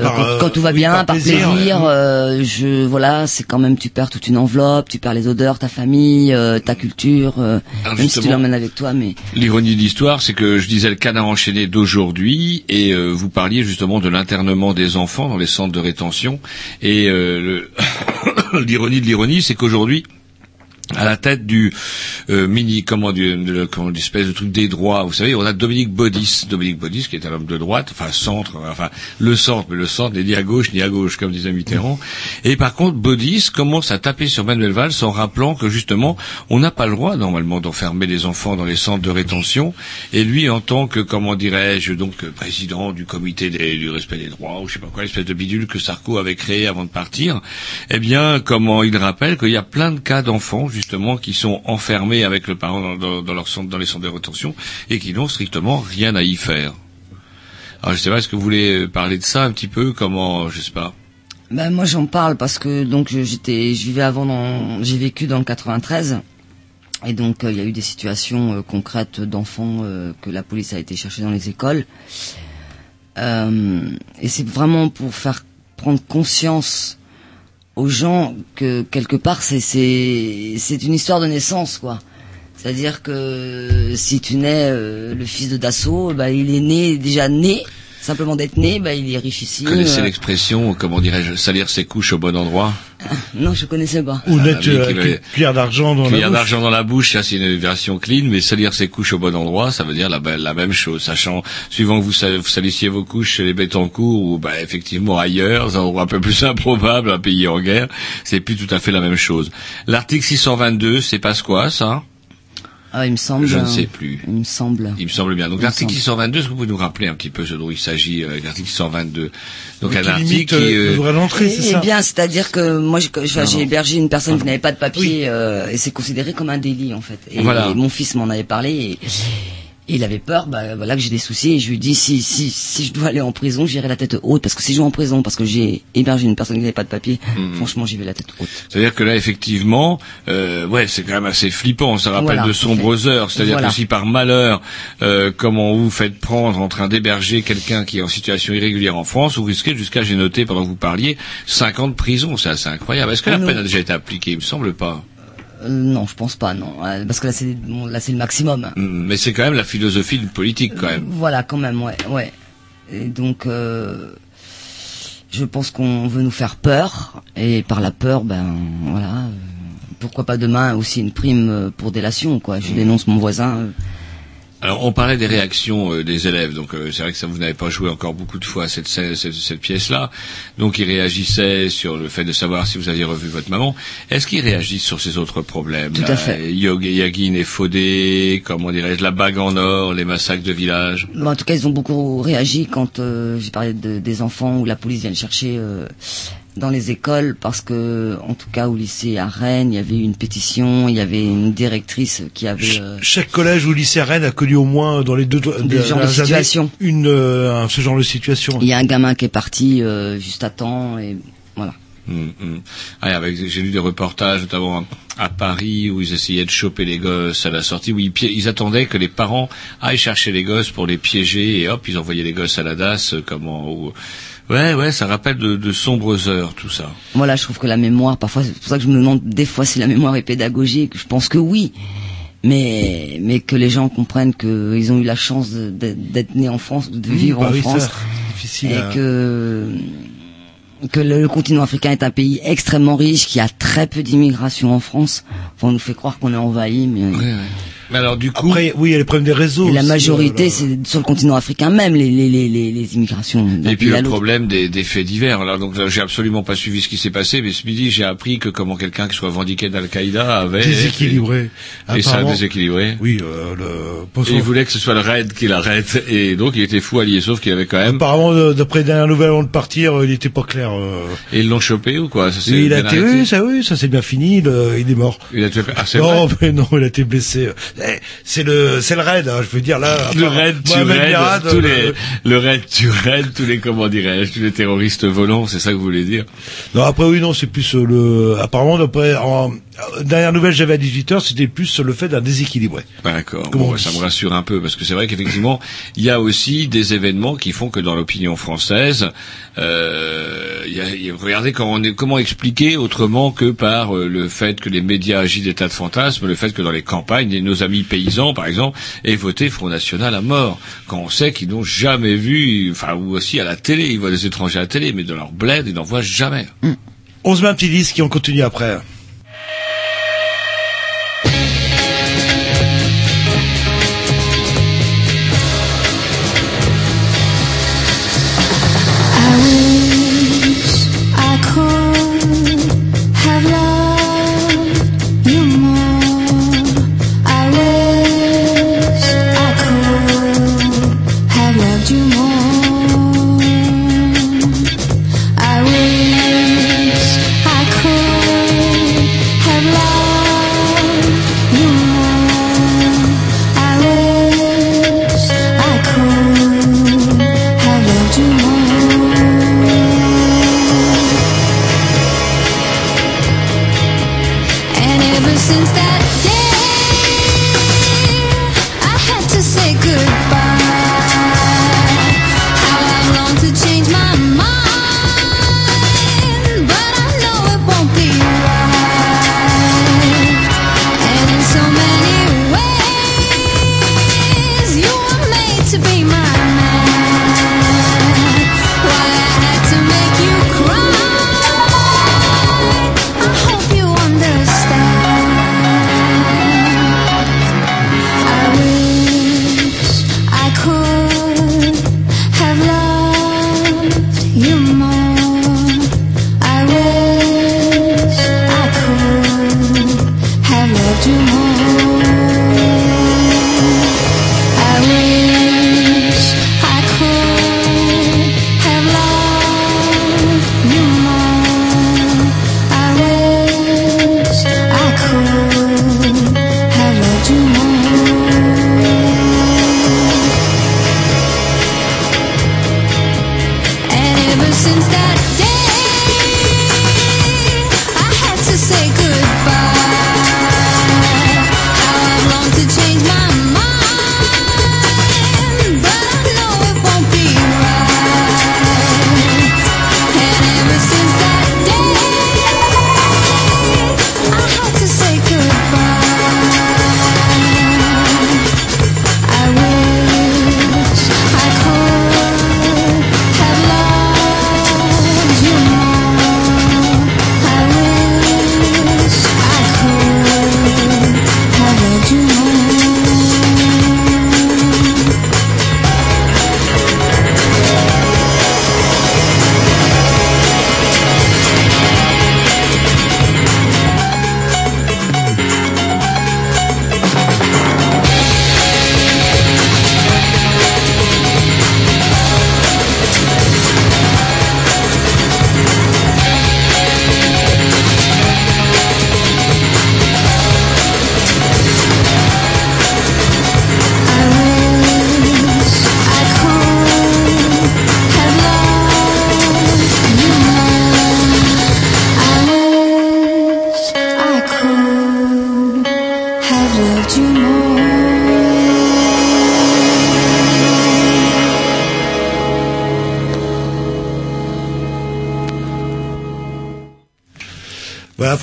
quand, euh, quand tout va oui, bien, par plaisir, plaisir. ouais. euh, je, voilà, c'est quand même, tu perds toute une enveloppe, tu perds les odeurs, ta famille, euh, ta culture, euh, Alors, même si tu l'emmènes avec toi, mais L'ironie de l'histoire, c'est que je disais le canard enchaîné d'aujourd'hui, et euh, vous parliez justement de l'internement des enfants dans les centres de rétention. Et euh, le- [coughs] l'ironie de l'ironie, c'est qu'aujourd'hui, à la tête du euh, mini, comment, du, de, comment, l'espèce de truc des droits, vous savez, on a Dominique Baudis, Dominique Baudis qui est un homme de droite, enfin centre, enfin le centre, mais le centre n'est ni à gauche ni à gauche, comme disait Mitterrand. Et par contre, Baudis commence à taper sur Manuel Valls en rappelant que justement, on n'a pas le droit normalement d'enfermer les enfants dans les centres de rétention. Et lui, en tant que, comment dirais-je, donc président du comité du respect des droits, ou je sais pas quoi, l'espèce de bidule que Sarko avait créé avant de partir, eh bien, comment il rappelle qu'il y a plein de cas d'enfants justement qui sont enfermés avec le parent dans, leur centre, dans les centres de rétention et qui n'ont strictement rien à y faire. Alors je sais pas, est-ce que vous voulez parler de ça un petit peu Comment, je sais pas. Ben moi j'en parle parce que donc j'étais je vivais avant j'ai vécu dans le 93 et donc euh, il y a eu des situations euh, concrètes d'enfants euh, que la police a été chercher dans les écoles et c'est vraiment pour faire prendre conscience aux gens que quelque part c'est c'est c'est une histoire de naissance quoi. C'est-à-dire que si tu nais euh, le fils de Dassault bah il est né déjà né simplement d'être né bah il est richissime Vous connaissez euh, l'expression, comment dirais-je, salir ses couches au bon endroit non je connaissais pas Ou Ah, mettre oui, euh, cuillère d'argent dans la Cuillère bouche. d'argent dans la bouche, ça c'est une version clean, mais salir ses couches au bon endroit, ça veut dire la, la même chose. Sachant, suivant que vous, sal- vous salissiez vos couches chez les Bétancourt ou bah, effectivement ailleurs, un endroit un peu plus [laughs] improbable, un pays en guerre, c'est plus tout à fait la même chose. L'article 622, c'est pas quoi ça Ah, il me semble. Je ne euh, sais plus. Il me semble. Il me semble bien. Donc l'article semble. 622, est-ce que vous pouvez nous rappeler un petit peu ce dont il s'agit euh, l'article 622 Donc un article limite, qui... euh, euh, d'entrée, c'est Eh ça bien, c'est-à-dire que moi, j'ai hébergé une personne qui n'avait pas de papier euh, et c'est considéré comme un délit en fait. Et, Voilà. et mon fils m'en avait parlé et, et il avait peur. Bah voilà que j'ai des soucis et je lui dis si si si je dois aller en prison, j'irai la tête haute parce que si je vais en prison parce que j'ai hébergé une personne qui n'avait pas de papier, Mhm. franchement, j'y vais la tête haute. C'est-à-dire que là, effectivement, euh, ouais, c'est quand même assez flippant. Ça rappelle Voilà, de sombres heures. C'est-à-dire Voilà. que si par malheur, euh, comment vous faites prendre en train d'héberger quelqu'un qui est en situation irrégulière en France, vous risquez jusqu'à, j'ai noté pendant que vous parliez, 5 ans de prison. C'est assez incroyable. Est-ce que la Non. peine a déjà été appliquée? Il me semble pas. Euh, non, je pense pas, non, Euh, parce que là c'est bon, là c'est le maximum. Hmm, Mais c'est quand même la philosophie d'une politique, quand même. Voilà, quand même, ouais, ouais. Et donc, euh, je pense qu'on veut nous faire peur, et par la peur, ben voilà. Pourquoi pas demain aussi une prime pour délation, quoi. Je dénonce mon voisin. Euh, Alors, on parlait des réactions euh, des élèves. Donc, euh, c'est vrai que ça, vous n'avez pas joué encore beaucoup de fois cette, cette, cette pièce-là. Donc, ils réagissaient sur le fait de savoir si vous aviez revu votre maman. Est-ce qu'ils réagissent sur ces autres problèmes Tout à là fait. Yog- Yagin et Fodé, comment dirais-je, la bague en or, les massacres de village. Bon, en tout cas, ils ont beaucoup réagi quand euh, j'ai parlé de, des enfants où la police vient chercher euh, dans les écoles parce que, en tout cas, au lycée à Rennes, il y avait une pétition, il y avait une directrice qui avait. euh, Chaque collège ou lycée à Rennes a connu au moins dans les deux Des genres de années situations. une euh, ce genre de situation. Il y a un gamin qui est parti euh, juste à temps et Hum, hum. Ah, avec- j'ai lu des reportages, notamment à, Paris, où ils essayaient de choper les gosses à la sortie, où ils, attendaient que les parents aillent chercher les gosses pour les piéger, et hop, ils envoyaient les gosses à la DAS, euh, comment... où- Ouais, ouais, ça rappelle de, de sombres heures, tout ça. Voilà, je trouve que la mémoire, parfois, c'est pour ça que je me demande des fois si la mémoire est pédagogique. Je pense que oui. mais mais que les gens comprennent qu'ils ont eu la chance d'être nés en France, de Mmh, vivre bah en oui, ça, France, c'est difficile et à- que que le, continent africain est un pays extrêmement riche, qui a très peu d'immigration en France. On nous fait croire qu'on est envahi, mais Mais alors du coup, Après, oui, il y a les problèmes des réseaux. et la aussi, majorité, euh, c'est sur le continent africain même les les les les, les immigrations. Et puis le problème des, des faits divers. Alors donc là, j'ai absolument pas suivi ce qui s'est passé, mais ce midi j'ai appris que comment quelqu'un qui soit vendiqué d'Al-Qaïda avait Déséquilibré. Et ça a Apparemment- déséquilibré. Oui, euh, le. Et il voulait que ce soit le raid qui l'arrête, et donc il était fou allié, sauf qu'il avait quand même. Apparemment, d'après les dernières nouvelles avant de partir, euh, il était pas clair. euh. Et ils l'ont chopé ou quoi? Ça, s'est Et il a bien été, oui, ça, oui, ça s'est bien fini. le- il est mort. Il a été... Ah, c'est non, vrai [laughs] mais non, il a été blessé. Eh, C'est le, c'est le raid. hein, je veux dire là. Le enfin, raid, tu Merad, tous euh, les, le raid, tu raides tous les, comment dirais-je, tous les terroristes volants, c'est ça que vous voulez dire? Non, après oui, non, c'est plus euh, le. Apparemment, d'après en dernière nouvelle, j'avais à 18 h c'était plus le fait d'un déséquilibre. ouais. D'accord. Bon, ça me rassure un peu parce que c'est vrai qu'effectivement, il y a aussi des événements qui font que dans l'opinion française, euh, y a- y a- regardez comment, on est- comment expliquer autrement que par euh, le fait que les médias agissent des tas de fantasmes, le fait que dans les campagnes, nos amis paysans, par exemple, aient voté Front National à mort, quand on sait qu'ils n'ont jamais vu, enfin ou aussi à la télé, ils voient des étrangers à la télé, mais dans leur bled, ils n'en voient jamais. On se met un petit disque et on continue après.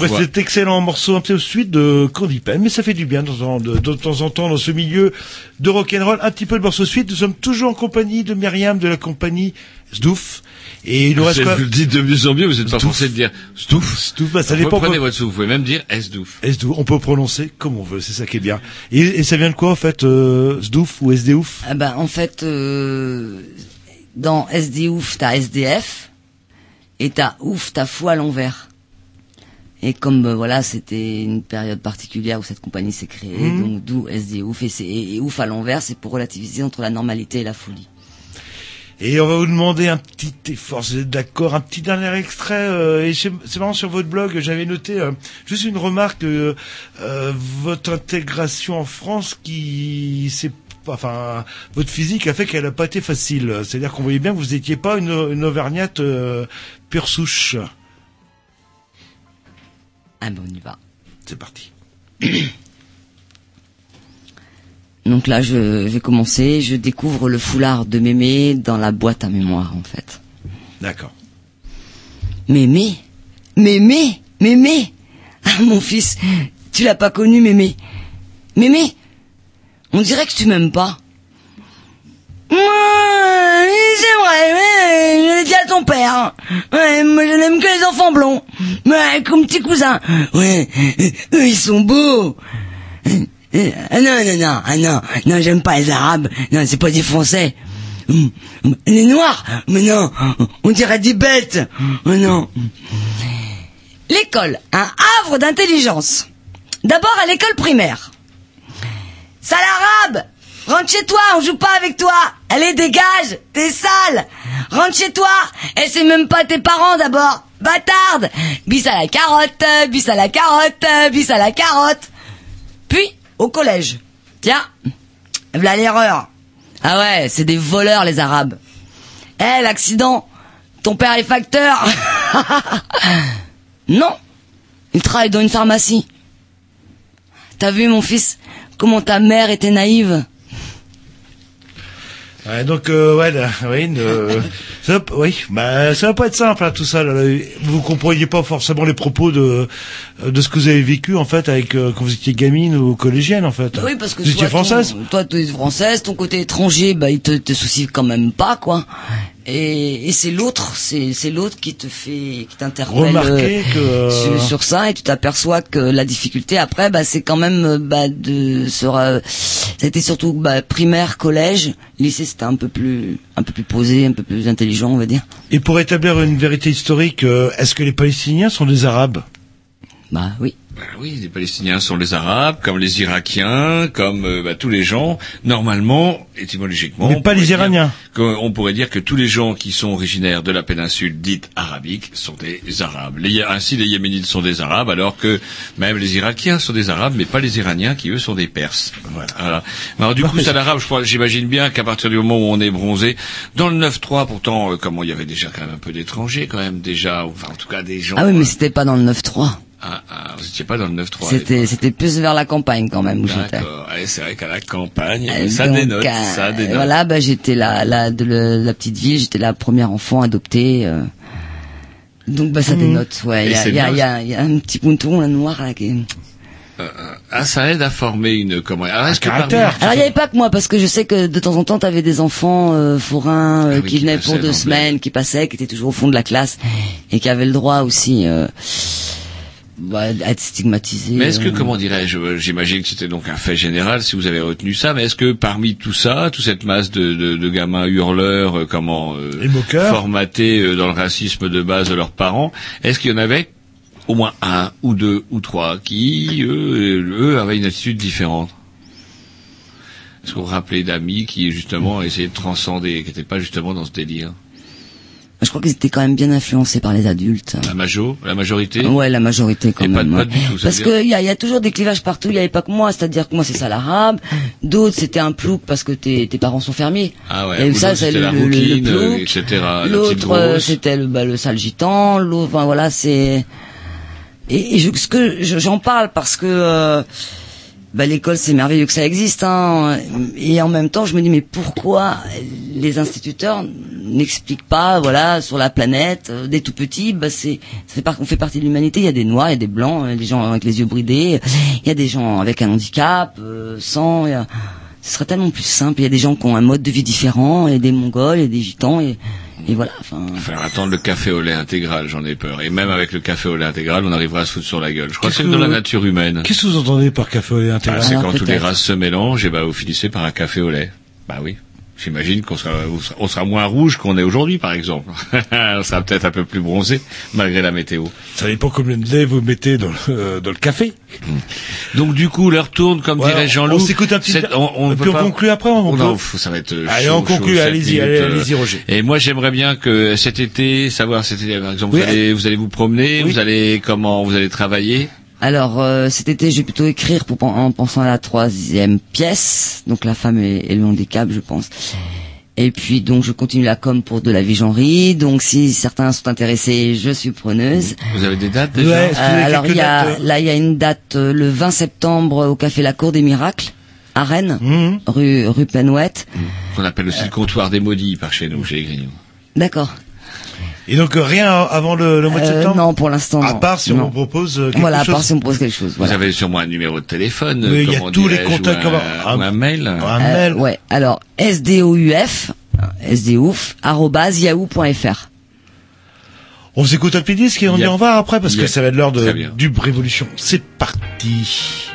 Après Voilà. cet excellent morceau un peu suite de Candy Pen, mais ça fait du bien de temps en, de, de temps, en temps dans ce milieu de rock'n'roll. Un petit peu de morceau suite. Nous sommes toujours en compagnie de Myriam de la compagnie Sdoof. Et il nous reste Vous quoi le dites de mieux en mieux, vous n'êtes pas forcé de dire Stouff. Stouff, bah, ça dépend. Reprenez pas- votre souffle, vous pouvez même dire Sdouf. Sdoof, on peut prononcer comme on veut, c'est ça qui est bien. Et, et ça vient de quoi en fait, euh, Sdoof ou SDouf Ah ben, en fait, euh, dans SD ouf, t'as SDF, et t'as ouf, t'as fou à l'envers. Et comme euh, voilà, c'était une période particulière où cette compagnie s'est créée, Mhm. donc d'où SD ouf, et, c'est- et, et ouf à l'envers, c'est pour relativiser entre la normalité et la folie. Et on va vous demander un petit effort, vous êtes d'accord, un petit dernier extrait. euh, et c'est marrant sur votre blog, j'avais noté euh, juste une remarque, euh, votre intégration en France qui c'est enfin votre physique a fait qu'elle n'a pas été facile. C'est-à-dire qu'on voyait bien que vous n'étiez pas une, une auvergnate pure souche. Ah ben, on y va. C'est parti. [clears throat] Donc là, je vais commencer, je découvre le foulard de Mémé dans la boîte à mémoire, en fait. D'accord. Mémé Mémé Mémé Ah, mon fils, tu l'as pas connu, Mémé Mémé On dirait que tu m'aimes pas. C'est vrai, ouais, je l'ai dit à ton père. Ouais, moi je n'aime que les enfants blonds. Ouais, comme petit cousin. Ouais, eux ils sont beaux. Ah non, non, non, ah non, non, j'aime pas les arabes. Non, c'est pas des français. Hum, Les noirs, mais non, on dirait des bêtes. Oh non. L'école, un havre d'intelligence. D'abord à l'école primaire. Sale arabe Rentre chez toi, on joue pas avec toi Allez, dégage T'es sale Rentre chez toi Elle sait même pas tes parents d'abord Bâtarde Bis à la carotte, bis à la carotte, bis à la carotte Puis, au collège. Tiens, voilà l'erreur. Ah ouais, c'est des voleurs les arabes. Eh, l'accident Ton père est facteur [laughs] Non Il travaille dans une pharmacie. T'as vu mon fils Comment ta mère était naïve Ouais, donc euh, ouais, là, oui, euh, [laughs] ça, oui, bah ça va pas être simple hein, tout ça. Là, là. Vous compreniez pas forcément les propos de de ce que vous avez vécu en fait avec euh, quand vous étiez gamine ou collégienne en fait. Oui, parce que vous étiez ton- française. toi, tu es française, ton côté étranger, bah, il te, te soucie quand même pas, quoi. Et, et c'est l'autre, c'est, l'autre qui te fait, qui t'interpelle euh, que, euh, sur, sur ça, et tu t'aperçois que la difficulté après, bah, c'est quand même, euh, bah, de se, ra- c'était surtout, bah, primaire, collège, lycée, c'était un peu plus, un peu plus posé, un peu plus intelligent, on va dire. Et pour établir une vérité historique, euh, est-ce que les Palestiniens sont des Arabes? Bah oui. Ben oui, les Palestiniens sont les Arabes, comme les Irakiens, comme euh, bah, tous les gens. Normalement, étymologiquement, Mais on pas les pourrait dire Iraniens. que- on pourrait dire que tous les gens qui sont originaires de la péninsule dite arabique sont des Arabes. Les, ainsi, les Yéménites sont des Arabes, alors que même les Irakiens sont des Arabes, mais pas les Iraniens qui eux sont des Perses. Voilà. Alors du coup, ça l'arabe, j'imagine bien qu'à partir du moment où on est bronzé, dans le 9-3, pourtant, euh, comment il y avait déjà quand même un peu d'étrangers, quand même déjà, enfin en tout cas des gens. Ah oui, mais c'était pas dans le 9-3. Ah, ah, vous étiez pas dans le 9-3. C'était, c'était plus vers la campagne quand même où j'étais. C'est vrai qu'à la campagne, Euh, ça donc, dénote, euh, ça dénote. Voilà, bah, j'étais la, la, de le- la petite ville, j'étais la première enfant adoptée. euh. Donc bah ça Mhm. dénote, ouais. Il y a, y, a, bien il y, a, y a un petit ponton là noir là qui. Ah, ça aide à former une comment Alors, est-ce que parmi- Alors il y avait pas que moi parce que je sais que de temps en temps t'avais des enfants euh, forains euh, Ah oui, qui qui venaient pour deux semaines, qui passaient, qui étaient toujours au fond de la classe et qui avaient le droit aussi euh, bah, être stigmatisés. Mais est-ce que, euh. comment dirais-je, euh, j'imagine que c'était donc un fait général si vous avez retenu ça, mais est-ce que parmi tout ça, toute cette masse de, de, de gamins hurleurs, euh, comment euh, formatés euh, dans le racisme de base de leurs parents, est-ce qu'il y en avait au moins un ou deux ou trois qui, eux, eux avaient une attitude différente? Est-ce vous rappelez d'amis qui justement essayaient de transcender, qui n'étaient pas justement dans ce délire? Je crois qu'ils étaient quand même bien influencés par les adultes. La majo, la majorité Ouais, la majorité quand Et pas- même. pas ouais. du tout, ça parce veut dire- que il y a, y a toujours des clivages partout. Il y avait pas que moi, c'est-à-dire que moi c'est ça l'arabe. D'autres c'était un plouk parce que tes, tes parents sont fermiers. Ah ouais, Et ça c'est le, le, plouk. etc., L'autre euh, c'était le, bah, le sale gitan. L'autre, enfin voilà, c'est. Et, et je, ce que je- j'en parle parce que. euh, bah, l'école c'est merveilleux que ça existe hein. et en même temps je me dis mais pourquoi les instituteurs n'explique pas, voilà, sur la planète, euh, des tout petits, bah c'est, fait par- on fait partie de l'humanité. Il y a des noirs, il y a des blancs, il y a des gens avec les yeux bridés, il y a des gens avec un handicap, euh, sans. a- ce serait tellement plus simple. Il y a des gens qui ont un mode de vie différent, il y a des Mongols, il y a des Gitans, et, et voilà. Enfin, Faire attendre le café au lait intégral, j'en ai peur. Et même avec le café au lait intégral, on arrivera à se foutre sur la gueule. Je crois que c'est dans la nature humaine. Qu'est-ce que vous entendez par café au lait Ah, intégral c'est quand toutes les races se mélangent, et bah vous finissez par un café au lait. Bah oui. J'imagine qu'on sera, on sera- moins rouge qu'on est aujourd'hui, par exemple. [laughs] on sera peut-être un peu plus bronzé, malgré la météo. Ça dépend combien de lait vous mettez dans le, euh, dans le café. Donc du coup, l'heure tourne, comme Ouais, dirait Jean-Loup. on s'écoute un petit- C'est- On, on et peut puis on pas- conclut après, on peut- non, ça va être euh, Allez, chaud, on conclut, allez-y, allez- euh. allez-y, Roger. Et moi, j'aimerais bien que cet été, savoir cet été, par exemple, Oui. vous, allez, vous allez vous promener, vous allez comment, vous allez travailler? Alors euh, cet été, je vais plutôt écrire pour, en pensant à la troisième pièce, donc la femme et, et le handicap, je pense. Et puis donc je continue la com pour de la vie genrerie. Donc si certains sont intéressés, je suis preneuse. Vous avez des dates déjà Euh, alors il y a là il y a une date euh, le 20 septembre au café La Cour des Miracles à Rennes, Mmh. rue rue Penouette. Qu'on appelle aussi le comptoir des maudits par chez nous, chez les. D'accord. Et donc euh, rien avant le, le mois de Euh, septembre non, pour l'instant. À non. part si on Non. vous propose euh, quelque Voilà, à chose. part si on me propose quelque chose. Vous Voilà. avez sûrement un numéro de téléphone, Mais il y a tous les contacts ou un, comment- ou un mail. Un Euh, mail. ouais. Alors SDOUF, SDOUF yahoo.fr. On s'écoute un petit disque et on Yep. dit au revoir après parce que ça va être l'heure de du Révolution. C'est parti.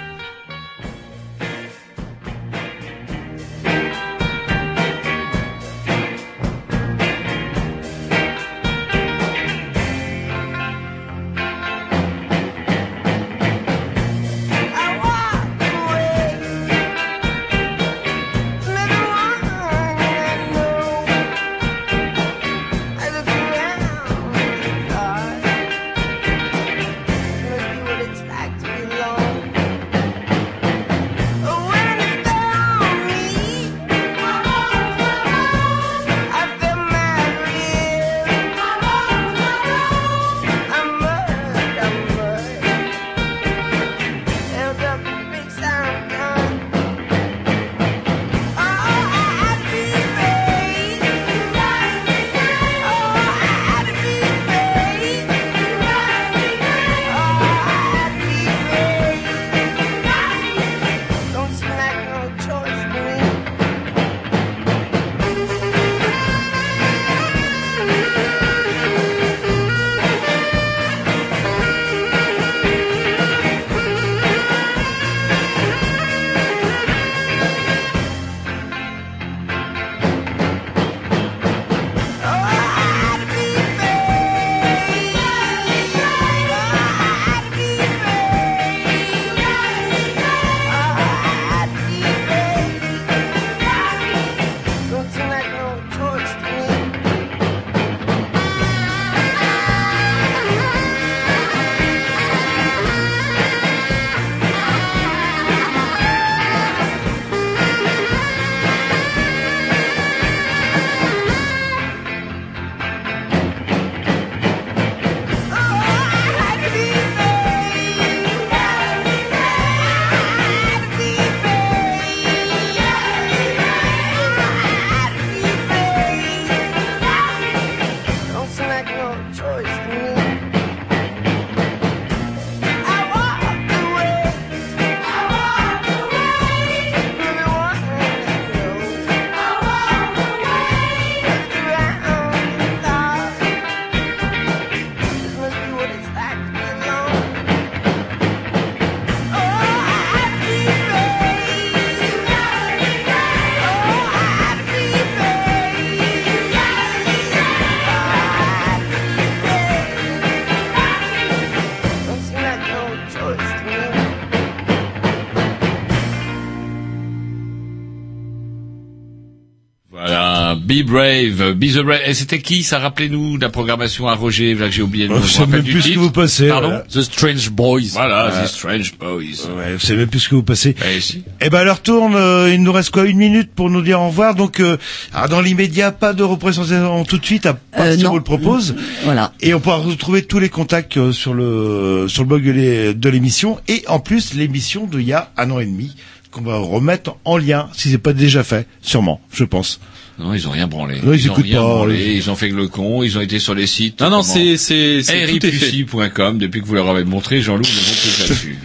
Be Brave, Be the Brave. Et c'était qui Ça rappelez-nous de la programmation à Roger, là que j'ai oublié le Oh, nom. je Je sais même plus ce que vous passez, Pardon? voilà. The Strange Boys. Voilà, Euh, The Strange Boys. Ouais, vous savez même plus ce que vous passez. Eh, si. Eh ben, à l'heure tourne, euh, il nous reste quoi Une minute pour nous dire au revoir. Donc, euh, alors, dans l'immédiat, pas de représentation tout de suite, à part Euh, si on le propose. Voilà. Et on pourra retrouver tous les contacts euh, sur le sur le blog de l'émission et en plus l'émission d'il y a un an et demi qu'on va remettre en lien si c'est pas déjà fait, sûrement, je pense. Non, ils ont rien branlé. Ouais, ils ont rien pas, branlé. Ils ont fait que le con. Ils ont été sur les sites. Non, non, c'est, c'est. Depuis que vous leur avez montré, Jean-Loup ne vont plus là-dessus.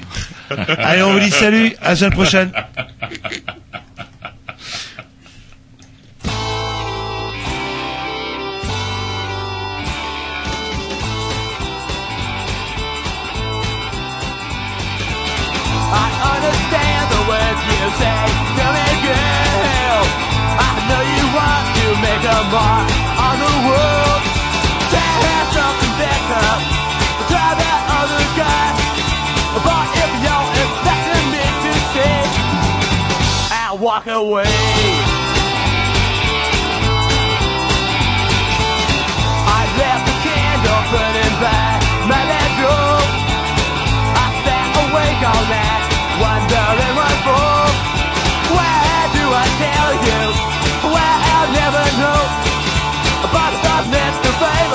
[laughs] Allez, on vous dit salut, à la semaine prochaine. [laughs] on the world. Have something better, try that other guy. But if expecting me to stay, I'll walk away.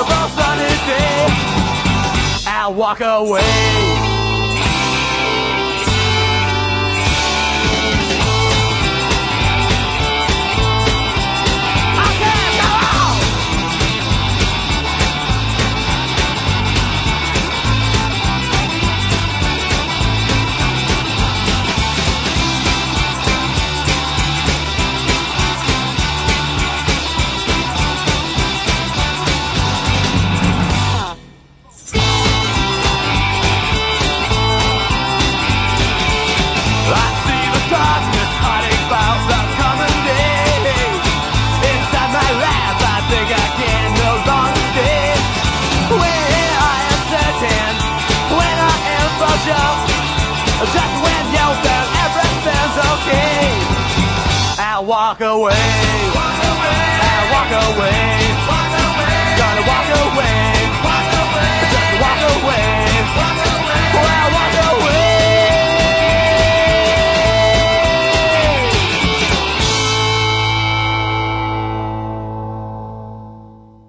Available sunny day, I'll walk away. off. Just when you feel everything's okay, I walk away. Walk. I walk away. Gonna walk away. Just walk away. Well, I walk away.